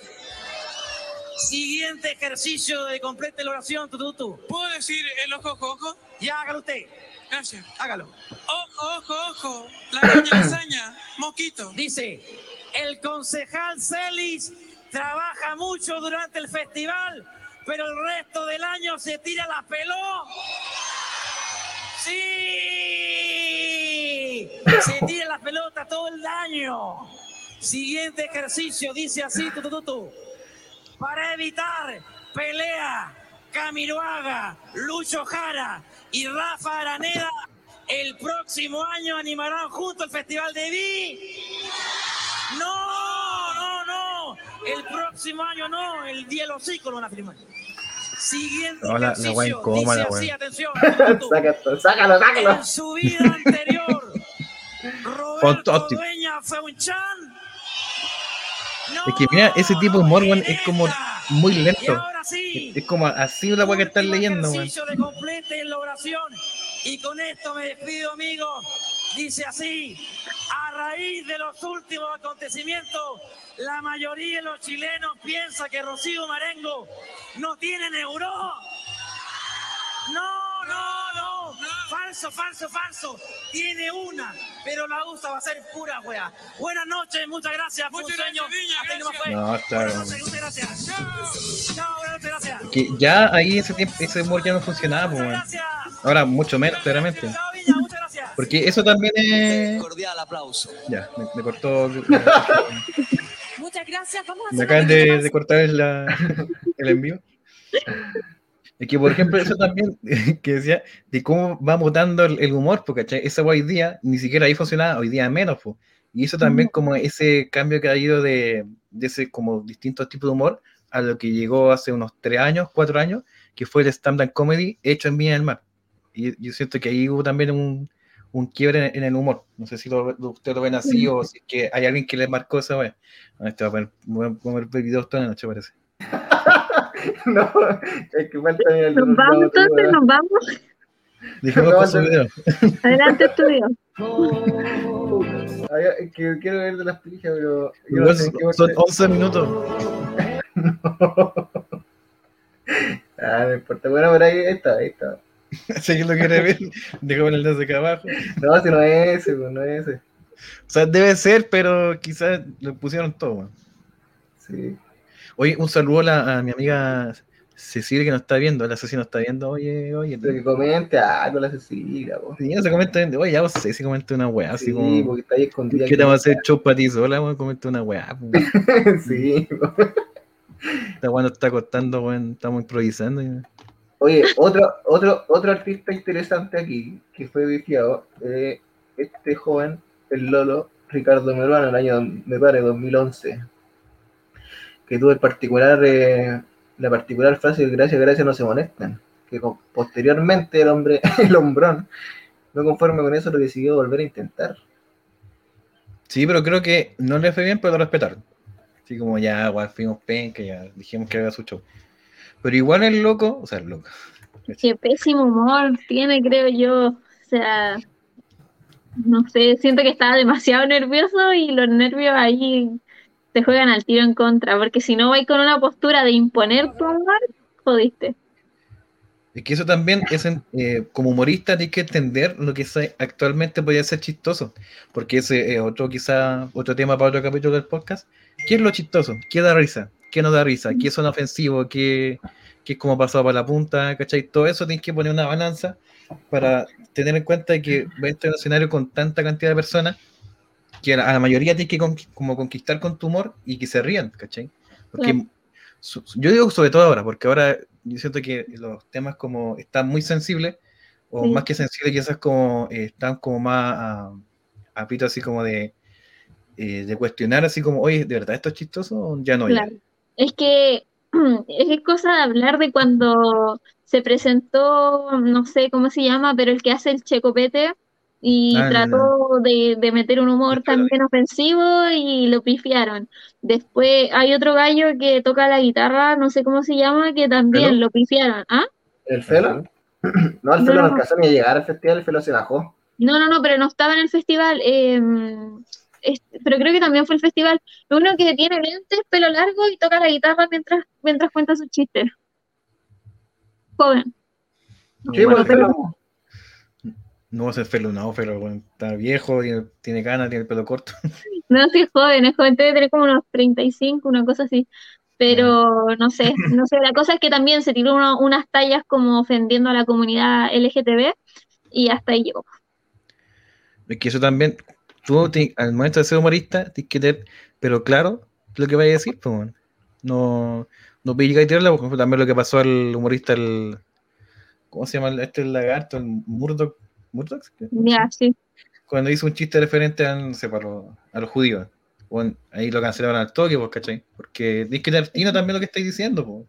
Siguiente ejercicio de completa la oración, tu, tu, tu. ¿Puedo decir el ojo, ojo, ojo? Ya hágalo usted, Gracias. hágalo. Ojo, ojo, ojo. La araña, [coughs] lasaña. Mosquito. Dice, el concejal Celis trabaja mucho durante el festival, pero el resto del año se tira la peló. Sí, se tira la pelota todo el año. Siguiente ejercicio, dice así, tu, tu, tu, tu. Para evitar pelea, Camiroaga, Lucho Jara y Rafa Araneda, el próximo año animarán junto el Festival de Vi. No, no, no. El próximo año no, el día de los lo van a firmar. Siguiente No, la- la ejercicio, wea incómoda, dice así, wea. atención. [laughs] Sácalo, sácalo, sácalo. En su vida anterior, [laughs] Roberto. Dueña fue un chan. Es que mira, ese tipo de weón, es como muy lento. ahora sí, Es como así la weá que estás leyendo, la oración. Y con esto me despido, amigos. Dice así: a raíz de los últimos acontecimientos, la mayoría de los chilenos piensa que Rocío Marengo no tiene neuro. No, no, no. Falso, falso, falso. Tiene una, pero la usa va a ser pura wea. Buenas noches, muchas gracias. Muchas gracias, no gracias. fue. No, está Buenas bien. noches, muchas gracias. Chao, buenas noches, gracias. Que ya ahí ese tiempo, ese humor ya no funcionaba, pues, Muchas weón. gracias. Ahora mucho menos, claramente. Chao, Viña, muchas gracias. Porque eso también es. Cordial aplauso. Ya, me, me cortó. Muchas gracias. Vamos a Me acaban de, de cortar el, la- el envío. Es que, por ejemplo, eso también [laughs] que decía de cómo va mutando el, el humor, porque. Eso hoy día ni siquiera ahí funcionaba, hoy día menos. po. Y eso también, como ese cambio que ha ido de, de ese como distintos tipos de humor a lo que llegó hace unos tres años, cuatro años, que fue el stand-up comedy hecho en Viña del Mar. Y yo siento que ahí hubo también un, un quiebre en, en el humor. No sé si lo, lo- ustedes lo ven así o si es que hay alguien que le marcó esa. Ah, Este va a poner, voy a poner videos toda la noche, parece. [laughs] [laughs] No, es que falta el Nos vamos entonces, nos vamos. Dijimos No, con su no. video. Adelante, estudio. Ay, es que quiero ver de las pillas, pero. yo no Igual sé son, en qué son parte- 11 minutos. [laughs] Ah, no importa. Bueno, pero ahí está, ahí está. Si alguien lo quiere ver, déjame el enlace acá abajo. No, si no es ese, pues, no es ese. O sea, debe ser, pero quizás lo pusieron todo. weón. Sí. Oye, un saludo a, la- a mi amiga Cecilia que nos está viendo. La Cecilia nos está viendo. Oye, oye. Pero que comente, con la Cecilia, po. Sí, se comenta, oye, ya vos sé si comenta una weá, así Sí, como. porque está ahí escondida. ¿Qué te va a hacer show para ti sola, weón? Comenta una weá. [laughs] sí, po. Esta weá nos está costando, weón. Estamos improvisando. y- Oye, otro, otro, otro artista interesante aquí, que fue viciado, eh, este joven, el Lolo, Ricardo Meruano, en el año, me parece, 2011, que tuvo el particular, eh, la particular frase, gracias, gracias, no se molestan, que con- posteriormente el hombre, [laughs] el hombrón, no conforme con eso, lo decidió volver a intentar. Sí, pero creo que no le fue bien, pero lo respetaron. Así como ya, weón, fuimos penca, ya dijimos que haga su show. Pero igual el loco, o sea, el loco. Qué pésimo humor tiene, creo yo. O sea, no sé, siento que estaba demasiado nervioso y los nervios ahí te juegan al tiro en contra, porque si no vais con una postura de imponer tu humor, jodiste. Es que eso también es eh, como humorista tienes que entender lo que actualmente podría ser chistoso, porque ese es otro quizá otro tema para otro capítulo del podcast. ¿Qué es lo chistoso? ¿Qué da risa? ¿Qué no da risa? ¿Qué son ofensivos? ¿Qué, es como pasado para la punta? ¿Cachai? Todo eso tienes que poner una balanza para tener en cuenta que va un escenario con tanta cantidad de personas que a la, mayoría tienes que con- como conquistar con tu humor y que se rían, ¿cachai? Porque Claro. su- yo digo sobre todo ahora, porque ahora yo siento que los temas como están muy sensibles, o Sí. más que sensibles, quizás como eh, están como más a, a pito así como de, eh, de cuestionar así como, oye, ¿de verdad esto es chistoso? Ya no, ya. Claro. [clears throat] Es que es cosa de hablar de cuando se presentó, no sé cómo se llama, pero el que hace el checopete y Ah, trató de, de meter un humor también ofensivo y lo pifiaron. Después hay otro gallo que toca la guitarra, no sé cómo se llama, que también ¿Felo? lo pifiaron. ¿Ah? ¿El Felo? [clears throat] No, el Felo no no. alcanzó ni a llegar al festival, el Felo se bajó. No, no, no, pero no estaba en el festival. eh, es- pero creo que también fue el festival. Uno que tiene lentes, pelo largo y toca la guitarra mientras, mientras cuenta sus chistes. Joven. Sí, bueno, pues, el Felo. No va a ser felo, no, pero bueno, está viejo, tiene, tiene ganas, tiene el pelo corto. [laughs] No, sí es joven, es joven, debe tener como unos 35, una cosa así. Pero no sé, no sé, la cosa es que también se tiró uno- unas tallas como ofendiendo a la comunidad LGTB y hasta ahí llegó. Es que eso también, tú al momento de ser humorista, tienes que tener, pero claro, lo que vaya a decir, pues, bueno. no, no llegar y tirarla, por ejemplo, también lo que pasó al humorista, el, ¿cómo se llama este el lagarto? El Murdoch, Murdoch. Ya, sí. cuando hizo un chiste referente a, no sé, para los- a los judíos. Bueno, ahí lo cancelaron al toque, pues, ¿cachai? Porque tino también lo que estáis diciendo, pues.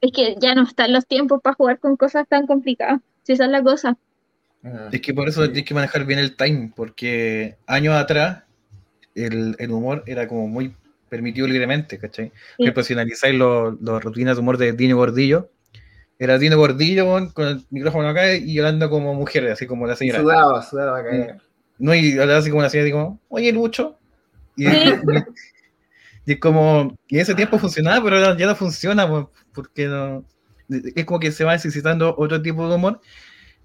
Es que ya no están los tiempos para jugar con cosas tan complicadas. Si esa es la cosa. Ah. Es que por eso tienes que manejar bien el time, porque años atrás el, el humor era como muy permitido libremente, ¿cachai? Por ejemplo, si analizáis los los rutinas de humor de Dino Gordillo, era Dino Gordillo con el micrófono acá y hablando como mujer, así como la señora. Sudaba, sudaba a caer. No, y hablaba así como la señora, digo, oye, Lucho. Y, Sí. [laughs] y es como, y en ese tiempo funcionaba, pero ahora ya no funciona, porque no, es como que se va necesitando otro tipo de humor.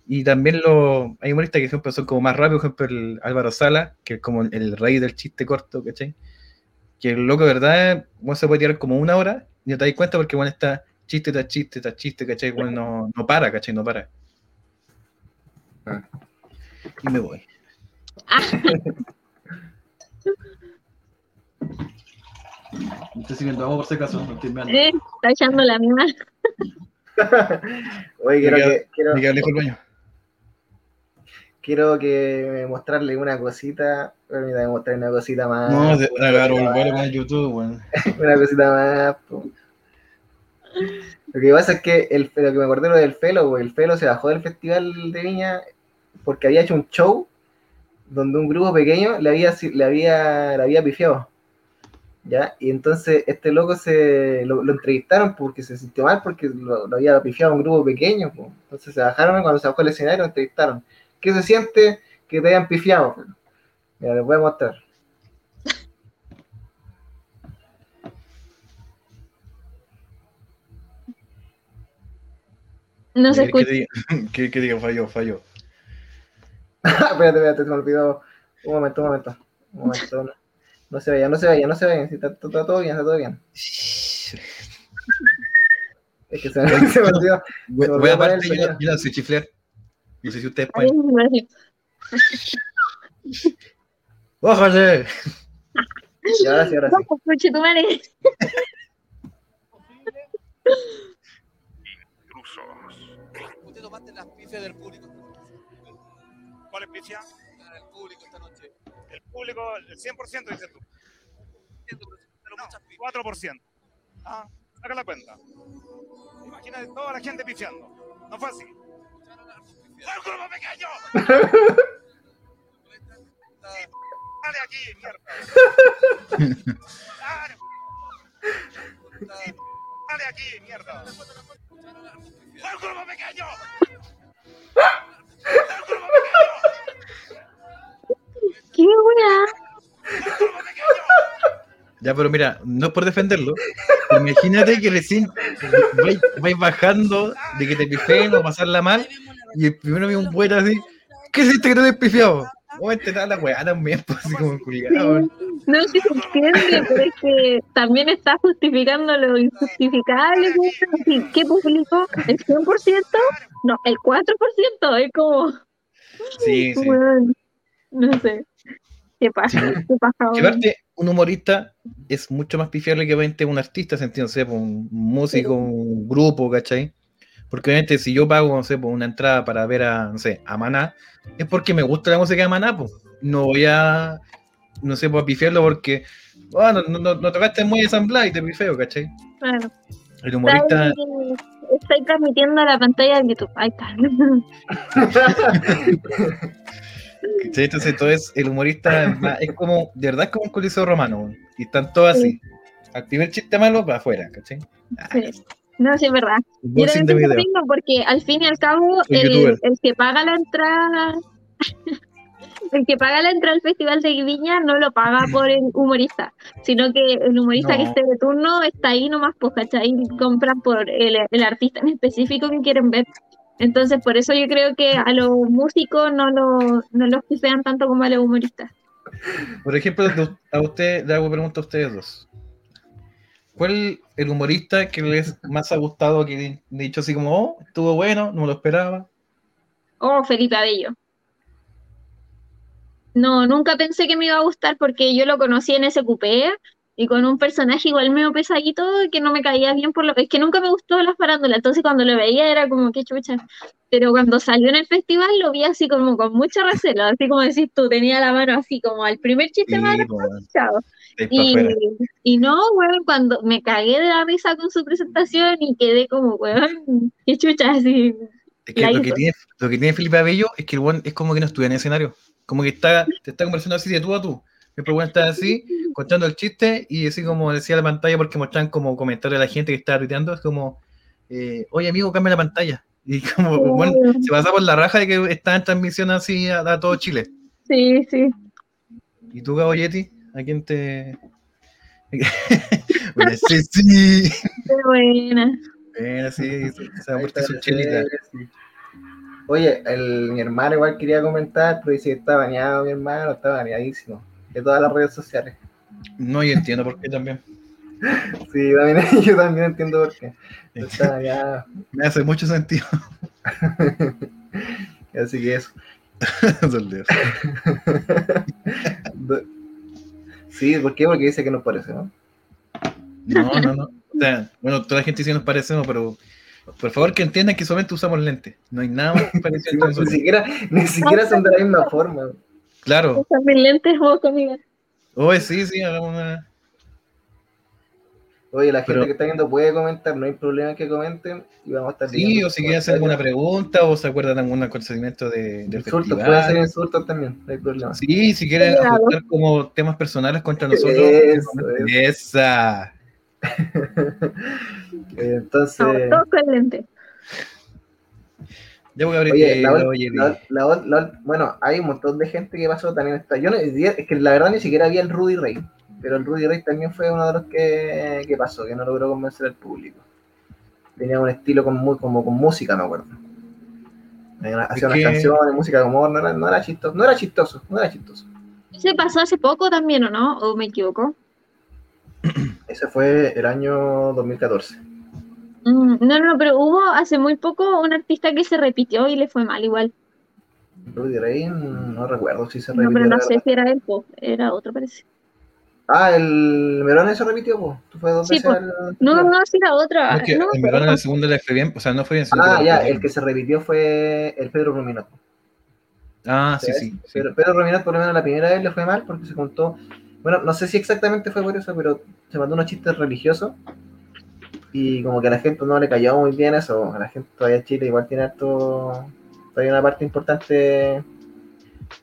Y también lo, hay humoristas que, por ejemplo, son como más rápidos, por ejemplo, el Álvaro Sala, que es como el rey del chiste corto, ¿cachai? Que el loco, ¿verdad? Bueno, se puede tirar como una hora y no te das cuenta porque, bueno, está chiste tras chiste tras chiste, ¿cachai? Bueno, no, no para, ¿cachai? No para. Ah. Y me voy. Me estoy sirviendo agua por si acaso, no estoy meando. Eh, está echando la misma. [laughs] Oye, quiero queda- que, quiero, lejos del baño. quiero que mostrarle una cosita. Permítame mostrar una cosita más. No, se una agarro cosita el vuelo más, el YouTube, weón. [laughs] Una cosita más. po. Lo que pasa es que el, lo que me acordé lo del Felo, el Felo se bajó del Festival de Viña porque había hecho un show donde un grupo pequeño le había, le había, le había pifiado. ¿Ya? Y entonces este loco se lo, entrevistaron porque se sintió mal porque lo, había pifiado un grupo pequeño. Entonces se bajaron cuando se bajó el escenario lo entrevistaron. ¿Qué se siente que te hayan pifiado? Mira, les voy a mostrar. No se ¿Qué- qué escucha. [laughs] ¿Qué, qué diga? Falló, falló. [laughs] espérate, espérate, se me olvidó. Un momento, un momento. Un momento. No, no se veía, no se veía, no se veía. Está, está todo bien, está todo bien. Es que se me, [laughs] se me olvidó. Voy, Se me voy a el yo, yo no sé chiflar. No sé si ustedes pueden. gracias. ¡Bájale! Y ahora sí, ahora sí. Tomaste las pifias del público. ¿Cuál es pifia? El público esta noche. El público, el 100% dices tú. Entiendo, pero No, muchas pifias. 4%. Ah, saca la cuenta. Imagínate toda la gente pifiando. No fue así. ¡Fue un grupo pequeño! ¡Dale aquí, mierda! ¡Dale, dale aquí, mierda! ¿Qué weá? ¡Fue un grupo pequeño! Ya, pero mira, no es por defenderlo. pero Imagínate que recién vais, vais bajando de que te pifeen o pasarla mal y el primero vi un bueno así. ¿Qué hiciste que no te he pifiado? Te da la weá también, pues así como culiado. No sé si se entiende, pero es que también está justificando lo injustificable. weón. Así, ¿Qué público? ¿El 100%? No, el 4%. Es como, Sí, sí. no sé. ¿Qué pasa? ¿Qué pasa aparte, un humorista es mucho más pifiable que un artista, ¿se entiende? No sé, pues, un músico, un grupo, ¿cachai? Porque obviamente si yo pago, no sé, por una entrada para ver a, no sé, a Maná, es porque me gusta la música de Maná, pues. No voy a, no sé, pues, a pifiarlo porque, bueno, no, no, no tocaste muy ensamblado y te pifeo, ¿cachai? Claro. El humorista, Estoy, transmitiendo a la pantalla de YouTube. Ahí está. [laughs] ¿cachai? Entonces, todo es, el humorista es, como, de verdad es como un coliseo romano, y están todos así. Al primer chiste malo, para afuera, ¿cachai? Ah, Sí. No, sí, es verdad. Yo también pienso lo mismo porque al fin y al cabo el, el que paga la entrada [laughs] el que paga la entrada al Festival de Viña no lo paga por el humorista, sino que el humorista que esté de turno está ahí nomás, pues, ¿cachai? Y compran por el, el artista en específico que quieren ver. Entonces, por eso yo creo que a los músicos no, lo, no los pisean tanto como a los humoristas. Por ejemplo, a usted le hago pregunta a ustedes dos. ¿Cuál el humorista que les más ha gustado que dicho así como, oh, estuvo bueno, no me lo esperaba? Oh, Felipe Abello. No, nunca pensé que me iba a gustar porque yo lo conocí en ese cupé y con un personaje igual medio pesadito que no me caía bien por lo es que nunca me gustó la farándula, entonces cuando lo veía era como que chucha. Pero cuando salió en el festival lo vi así como con mucha recelo, así como decís tú, tenía la mano así como al primer chiste Sí, malo, chao. Y, y no, weón, cuando me cagué de la risa con su presentación y quedé como, weón, qué chucha, así. Es que lo que, tiene, lo que tiene Felipe Abello es que el weón es como que no estuviera en el escenario. Como que está, te está conversando así de tú a tú. El weón está así, contando el chiste y así como decía la pantalla porque mostraban como comentarios a la gente que estaba tuiteando, es como, eh, oye amigo, cambia la pantalla. [laughs] Y como, bueno, se pasa por la raja de que está en transmisión así a, a todo Chile. Sí, sí. ¿Y tú, Gabo Yeti? ¿A quién te...? [laughs] bueno, sí, sí. Qué buena. Bueno, sí, se por está, su chelita. sí. Oye, el, mi hermano igual quería comentar, pero dice que está baneado mi hermano, está baneadísimo. De todas las redes sociales. No, yo entiendo por qué también. [laughs] Sí, yo también, [laughs] yo también entiendo por qué. [laughs] Me hace mucho sentido. Así que eso. Sí, ¿por qué? Porque dice que nos parece, ¿no? No, no, no. O sea, bueno, toda la gente sí nos parecemos, pero por favor que entiendan que solamente usamos lentes. No hay nada más parecido Sí, ni siquiera, ni siquiera son de la misma forma. Claro. Usan mis lentes vos conmigo. Oye, sí, sí, hagamos una. Oye, la gente Pero- que está viendo puede comentar, no hay problema que comenten y vamos a estar Sí, o si quieren hacer alguna pregunta o se acuerdan de algún acontecimiento de, del Insultos, festival. puede ser insultos también, no hay problema. Sí, si quieren ajustar como temas personales contra nosotros. Eso, Esa. Eh, [laughs] Entonces, Estamos todos con lente. Ya voy a abrir oye, la, ol- oye, la- la ol- la ol- bueno, hay un montón de gente que pasó también. Está, yo no, es que la verdad ni siquiera había el Rudy Rey, pero el Rudy Rey también fue uno de los que, que pasó, que no logró convencer al público. Tenía un estilo con, muy, como con música, me acuerdo. Hacía unas que- canciones, música de humor, no era, no era chistoso, no era chistoso, no era chistoso. ¿Se pasó hace poco también o no? ¿O me equivoco? Ese fue el año 2014. Mm, no, no, pero hubo hace muy poco un artista que se repitió y le fue mal igual. Rudy Ray, no recuerdo si se No, repitió. pero no sé si era él, po, era otro parece. Ah, el Merone se repitió, po. ¿Tú fue dos Sí, veces po. al- No, no, si era otra. No, es que no verano acuerdo. la segunda le fue bien, o sea, no fue bien. Ah, ya, el que se repitió fue el Pedro Ruminot. Ah, sí, sí. sí. Pero Pedro Ruminot, por lo menos la primera vez le fue mal porque se contó. Bueno, no sé si exactamente fue por eso, pero se mandó unos chistes religiosos. Y como que a la gente no le cayó muy bien eso. A la gente todavía en Chile igual tiene harto. Todavía una parte importante.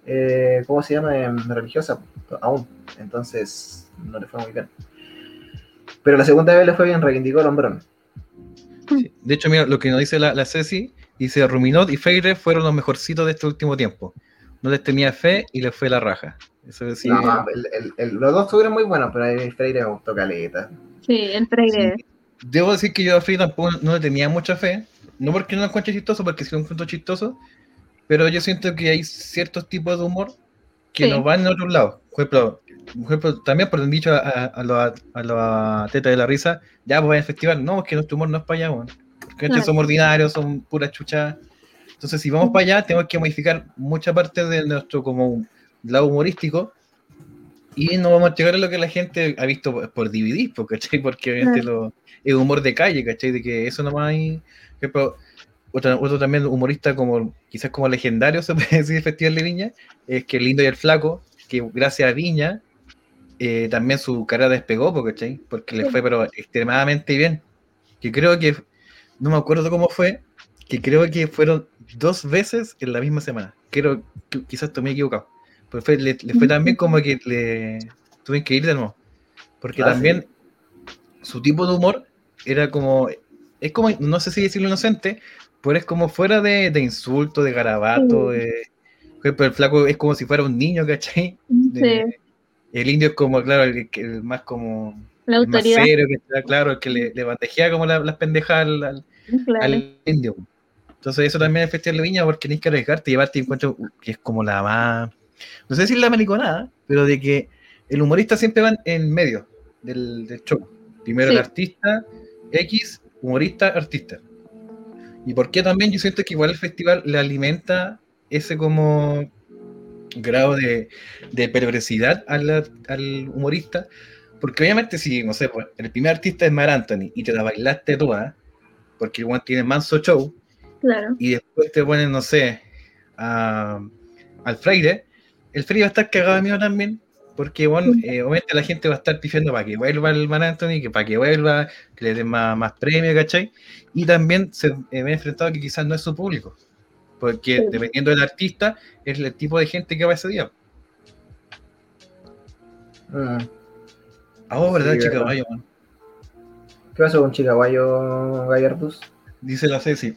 eh, ¿Cómo se llama? Em, religiosa, aún. Entonces, no le fue muy bien. Pero la segunda vez le fue bien, reivindicó el hombrón. Sí. De hecho, mira, lo que nos dice la, la Ceci, dice Ruminot y Feire fueron los mejorcitos de este último tiempo. No les tenía fe y les fue la raja. Eso es decir, No, el- el- el- los dos estuvieron muy buenos, pero el Freire me gustó caleta. Sí, el Freire. sí. Debo decir que yo a Feire tampoco no le tenía mucha fe. No porque no lo encuentre chistoso, porque sí lo encuentro chistoso. Pero yo siento que hay ciertos tipos de humor que Sí. no van en otro lado. Por ejemplo, por ejemplo, también por el dicho a, a, a los a los tetas de la risa, ya pues al festival. No, es que nuestro humor no es para allá, weón. Porque Claro. somos ordinarios, son puras chuchadas. Entonces, si vamos para allá, tenemos que modificar mucha parte de nuestro como lado humorístico y no vamos a llegar a lo que la gente ha visto por- DVD, ¿cachai? Porque obviamente lo, es humor de calle, ¿cachai? De que eso nomás hay. Otro, otro también humorista como quizás como legendario [laughs] se puede decir Festival de Viña, es que el lindo y el flaco, que gracias a Viña eh, también su carrera despegó, ¿cachai? Porque le fue pero extremadamente bien. Que creo que, no me acuerdo cómo fue, que creo que fueron dos veces en la misma semana. Creo que quizás estoy muy equivocado. Pero fue, le, le fue tan bien como que le tuve que ir de nuevo. Porque Ah, también su tipo de humor era como, es como, no sé si decirlo inocente, pero es como fuera de, de insulto, de garabato. Sí. de- ejemplo, el flaco es como si fuera un niño, ¿cachai? De- Sí, El indio es como, claro, el, el más como la el más autoridad. serio, que está claro, el que le, le bandejea como la- las pendejadas al, al- Claro. al indio. Entonces eso también es Festival de Viña porque tienes que arriesgarte y llevarte encuentro que es como la más, no sé si es la mariconada, pero de que el humorista siempre va en medio del, del show. Primero Sí. el artista, X, humorista, artista. Y por qué también yo siento que igual el festival le alimenta ese como grado de, de perversidad al, al humorista, porque obviamente si, no sé, pues, el primer artista es Mar Anthony y te la bailaste toda, porque igual tiene manso show, Claro. y después te ponen, no sé, a- al Freire, el Freire va a estar cagado de miedo también, porque bueno, eh, obviamente la gente va a estar pifiando para que vuelva el Man Anthony, que para que vuelva, que le den más, más premio, ¿cachai? Y también se eh, ve enfrentado que quizás no es su público, porque Sí. dependiendo del artista, es el tipo de gente que va ese día. Mm. Ah, ¿verdad, Sí, chica? verdad. Vaya, man. ¿Qué pasó con Chicaguayo Gallardus? Dice la Ceci.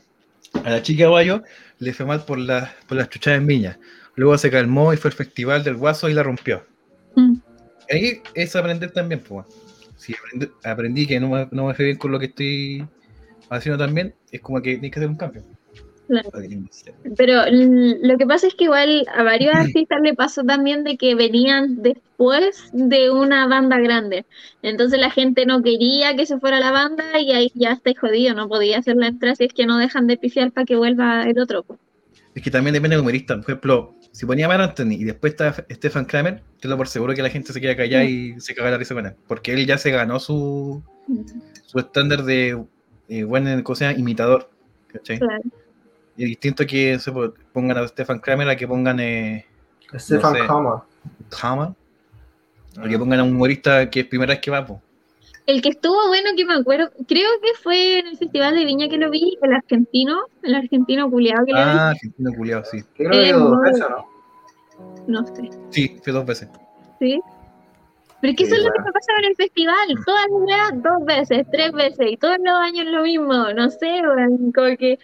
A la chica Guayo le fue mal por, la, por las chuchadas en Viña. Luego se calmó y fue al festival del Guaso y la rompió. Mm. Ahí es aprender también, pues. Si aprendí, aprendí que no me, no me fue bien con lo que estoy haciendo también, es como que tienes que hacer un cambio. Claro. Pero lo que pasa es que igual a varios artistas le pasó también de que venían después de una banda grande. Entonces la gente no quería que se fuera la banda y ahí ya está jodido, no podía hacer la entrada si es que no dejan de pifiar para que vuelva el otro. Es que también depende del humorista. Por ejemplo, si ponía a Mar Anthony y después está Stefan Kramer, tenlo por seguro que la gente se queda callada y se caga la risa con él. Porque él ya se ganó su, su estándar de eh, buen cosa, imitador. ¿cachai? Claro. Y es distinto que se po- pongan a Stefan Kramer a que pongan eh, Stefan sé. Kama. Hama, o que pongan a un humorista que es primera vez que va. po. El que estuvo bueno, que me acuerdo, creo que fue en el Festival de Viña que lo vi, el argentino, el argentino culiado que lo Ah, argentino culiado, sí. Creo que Eh, dos no. veces, ¿no? vi, no sé, Sí, fue dos veces. ¿sí? Pero es que eso Sí, es lo que me pasa con el festival, todas las weas dos veces, tres veces, y todos los años lo mismo, no sé, como que,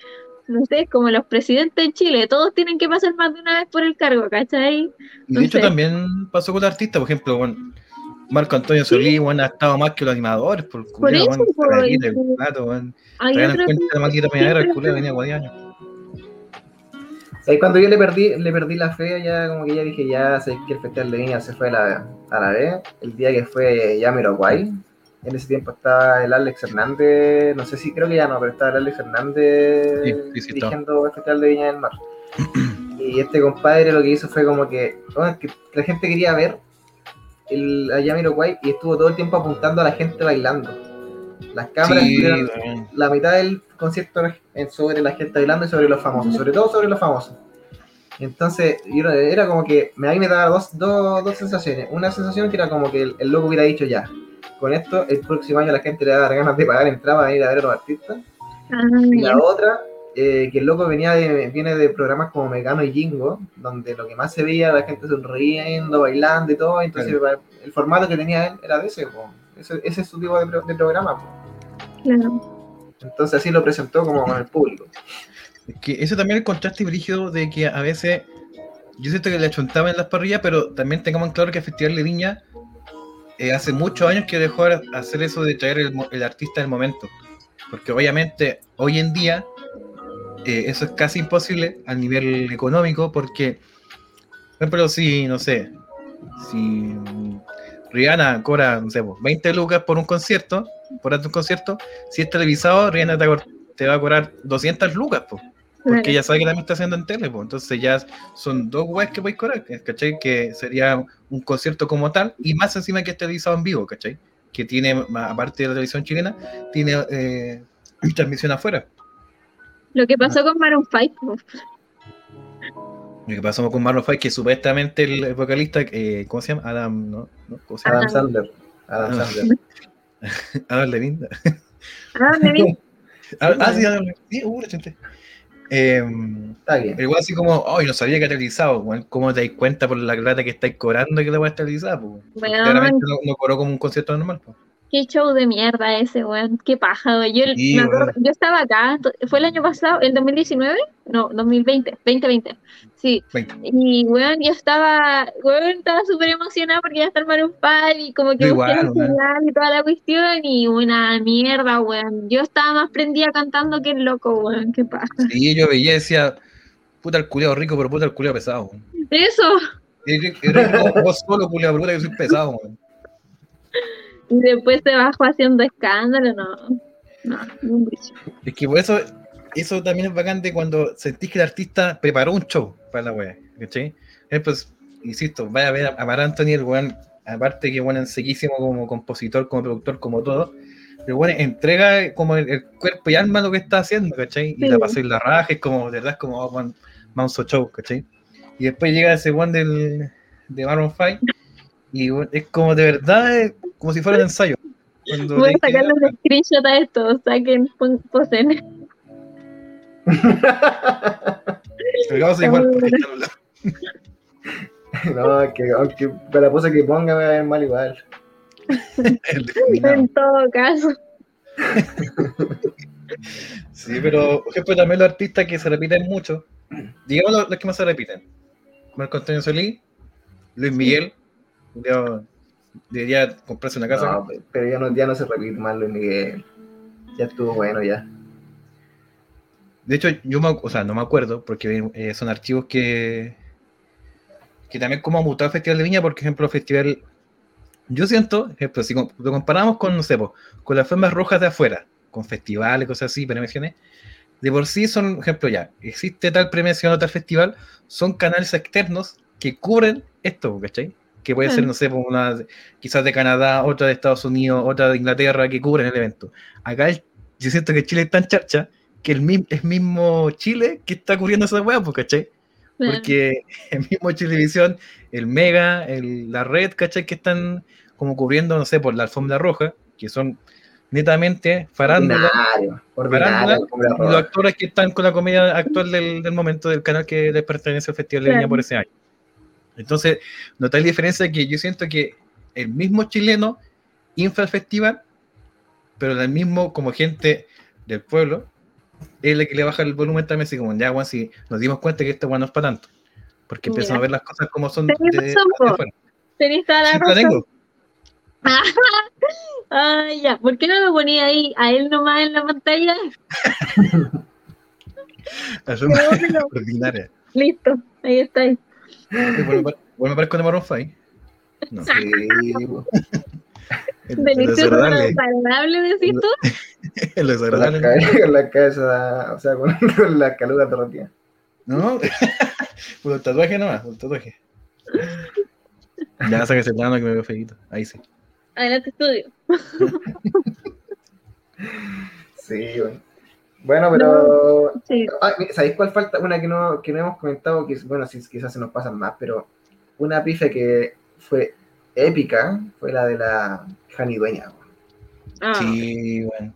no sé, es como los presidentes de Chile, todos tienen que pasar más de una vez por el cargo, ¿cachai? Y No de hecho sé. también pasó con los artistas, por ejemplo, bueno, Marco Antonio Solís, bueno, ha estado más que los animadores, por eso, bueno, guita, el plato, bueno. Traían en cuenta la meadera, el venía cuando yo le perdí, le perdí la fe, ya como que ya dije, ya sé que el Festival de Viña se fue a la, a la B. El día que fue Yamiroquai, en ese tiempo estaba el Alex Hernández, no sé si creo que ya no, pero estaba el Alex Hernández Sí, sí, sí, dirigiendo el Festival de Viña del Mar. [clears throat] Y este compadre lo que hizo fue como que, bueno, que la gente quería ver el, a Yamiroquai y estuvo todo el tiempo apuntando a la gente bailando. Las cámaras Sí, la mitad del concierto sobre la gente bailando y sobre los famosos, sobre todo sobre los famosos. Entonces, era como que me- a mí me daba dos, dos, dos sensaciones. Una sensación que era como que el, el loco hubiera dicho ya, con esto el próximo año la gente le va a dar ganas de pagar entrada para ir a ver a los artistas. Ah, Y la otra, eh, que el loco venía de, viene de programas como Mecano y Jingo, donde lo que más se veía era la gente sonriendo, bailando y todo. Entonces, el formato que tenía él era de ese, po. ese, ese es su tipo de, pro- de programa. po. Claro. Entonces, así lo presentó como con el público. Es que eso también es el contraste brígido de que a veces yo siento que le achuntaban en las parrillas, pero también tengamos en claro que el Festival de Viña eh, hace muchos años que dejó de hacer eso de traer el, el artista del momento. Porque obviamente hoy en día eh, eso es casi imposible a nivel económico porque, por ejemplo, si, no sé, si Rihanna cobra, no sé, pues, 20 lucas por un concierto, por un concierto, si es televisado, Rihanna te, va a cobrar 200 lucas, pues. Porque ella sabe que también está haciendo en tele, pues. Entonces ya son dos weas que podéis cobrar, ¿cachai? Que sería un concierto como tal, y más encima que es televisado en vivo, ¿cachai? Que tiene, aparte de la televisión chilena, tiene eh, [clears throat] transmisión afuera. Lo que pasó con Maroon 5, po. Lo que pasó con Marlon Five, que supuestamente el, vocalista, eh, ¿cómo se llama? Adam, ¿no? ¿No? ¿Cómo se llama? Adam Sandler. Adam Ah. Sandler. [laughs] Adam Levine. Ah, ¿dónde vi? Ah, ah, sí, Adam Levine. Sí, uh. Eh, Está bien. pero igual así como, ay, no sabía que televisado. Bueno, ¿Cómo te das cuenta por la plata que estáis cobrando que la voy a televisada? Pues? Bueno, Claramente no, no cobró como un concierto normal. Pues. Qué show de mierda ese, weón. Qué paja, weón. Yo, Sí, me acuerdo- weón. yo estaba acá, ¿fue el año pasado? ¿El 2019? No, 2020, 2020. Sí. 20. Y, weón, yo estaba, weón, estaba súper emocionada porque iba a estar Maroon 5 y como que igual, y toda la cuestión y una mierda, weón. Yo estaba más prendida cantando que el loco, weón. Qué paja. Sí, yo veía decía, puta el culiao rico, pero puta el culiao pesado. weón. Eso. Y y rico, vos solo, culiao, pero puta que soy pesado. weón. Y después se bajó haciendo escándalo, no. No. Es que por eso, eso también es bacán de cuando sentís que el artista preparó un show para la wea, ¿cachai? Pues, insisto, vaya a ver a Mar Anthony, el weón, aparte que bueno, enseguísimo como compositor, como productor, como todo, pero bueno, entrega como el, el cuerpo y alma lo que está haciendo, ¿cachai? Y Sí. la pasa y la raja, es como, de verdad, es como oh, man, Manso Show, ¿cachai? Y después llega ese one del, de Maroon 5, y bueno, es como de verdad, es como si fuera un ensayo. Cuando Voy a sacarle un screenshot a esto, saquen, posen. [laughs] Pero vamos a igual. [laughs] No, que aunque para la pose que ponga me va a ver mal igual. [laughs] El. En todo caso. Sí, pero por ejemplo también los artistas que se repiten mucho, digamos los, los que más se repiten. Marco Antonio Solís, Luis Miguel, yo debería comprarse una casa. No, pero ya no, ya no se repite más Luis Miguel. Ya estuvo bueno ya. De hecho, yo me, o sea, no me acuerdo, porque eh, son archivos que, que también como ha mutado el Festival de Viña, por ejemplo, el festival, yo siento, ejemplo, si lo comparamos con, no sé, po, con las formas rojas de afuera, con festivales, cosas así, premiaciones, de por sí son, ejemplo, ya, existe tal premiación o tal festival, son canales externos que cubren esto, ¿cachai? Que puede ser, no sé, po, una quizás de Canadá, otra de Estados Unidos, otra de Inglaterra, que cubren el evento. Acá el- yo siento que Chile es tan charcha que el, mi- es mismo Chile que está cubriendo esa weá, pues, ¿cachai? Porque [laughs] el mismo Chilevisión, el Mega, el, la red, ¿cachai? Que están como cubriendo, no sé, por la alfombra roja, que son netamente farándula, Ordinario, ordinario, los actores que están con la comedia actual del, del momento del canal que les pertenece al Festival de Viña por ese año. Entonces, notar la diferencia que yo siento que el mismo chileno infla el festival, pero el mismo como gente del pueblo es la que le baja el volumen también, así como ya, Juan, si nos dimos cuenta que este Juan no es para tanto, porque empezamos a ver las cosas como son Tenés de razón, po. afuera. Tenés toda la Sí, la razón. tengo. [laughs] Ah, ya. ¿Por qué no lo ponía ahí a él nomás en la pantalla? [laughs] Listo, ahí está. ahí. A ver con el Maroon 5. No, [laughs] Delicioso, desagradable. decís tú. Es lo con la, desagradable. cabeza, con la cabeza, o sea, con, con [laughs] la caluga días. No, [laughs] por el tatuaje nomás, por el tatuaje. Ya saca ese plano que me veo feito. Ahí sí. Adelante, estudio. Sí, bueno. Bueno, pero. Sí. Ah, ¿Sabéis cuál falta? Una que no, que no hemos comentado, que bueno, sí, quizás se nos pasan más, pero una pife que fue épica fue la de la Jani Dueña. Ah, Sí, bueno.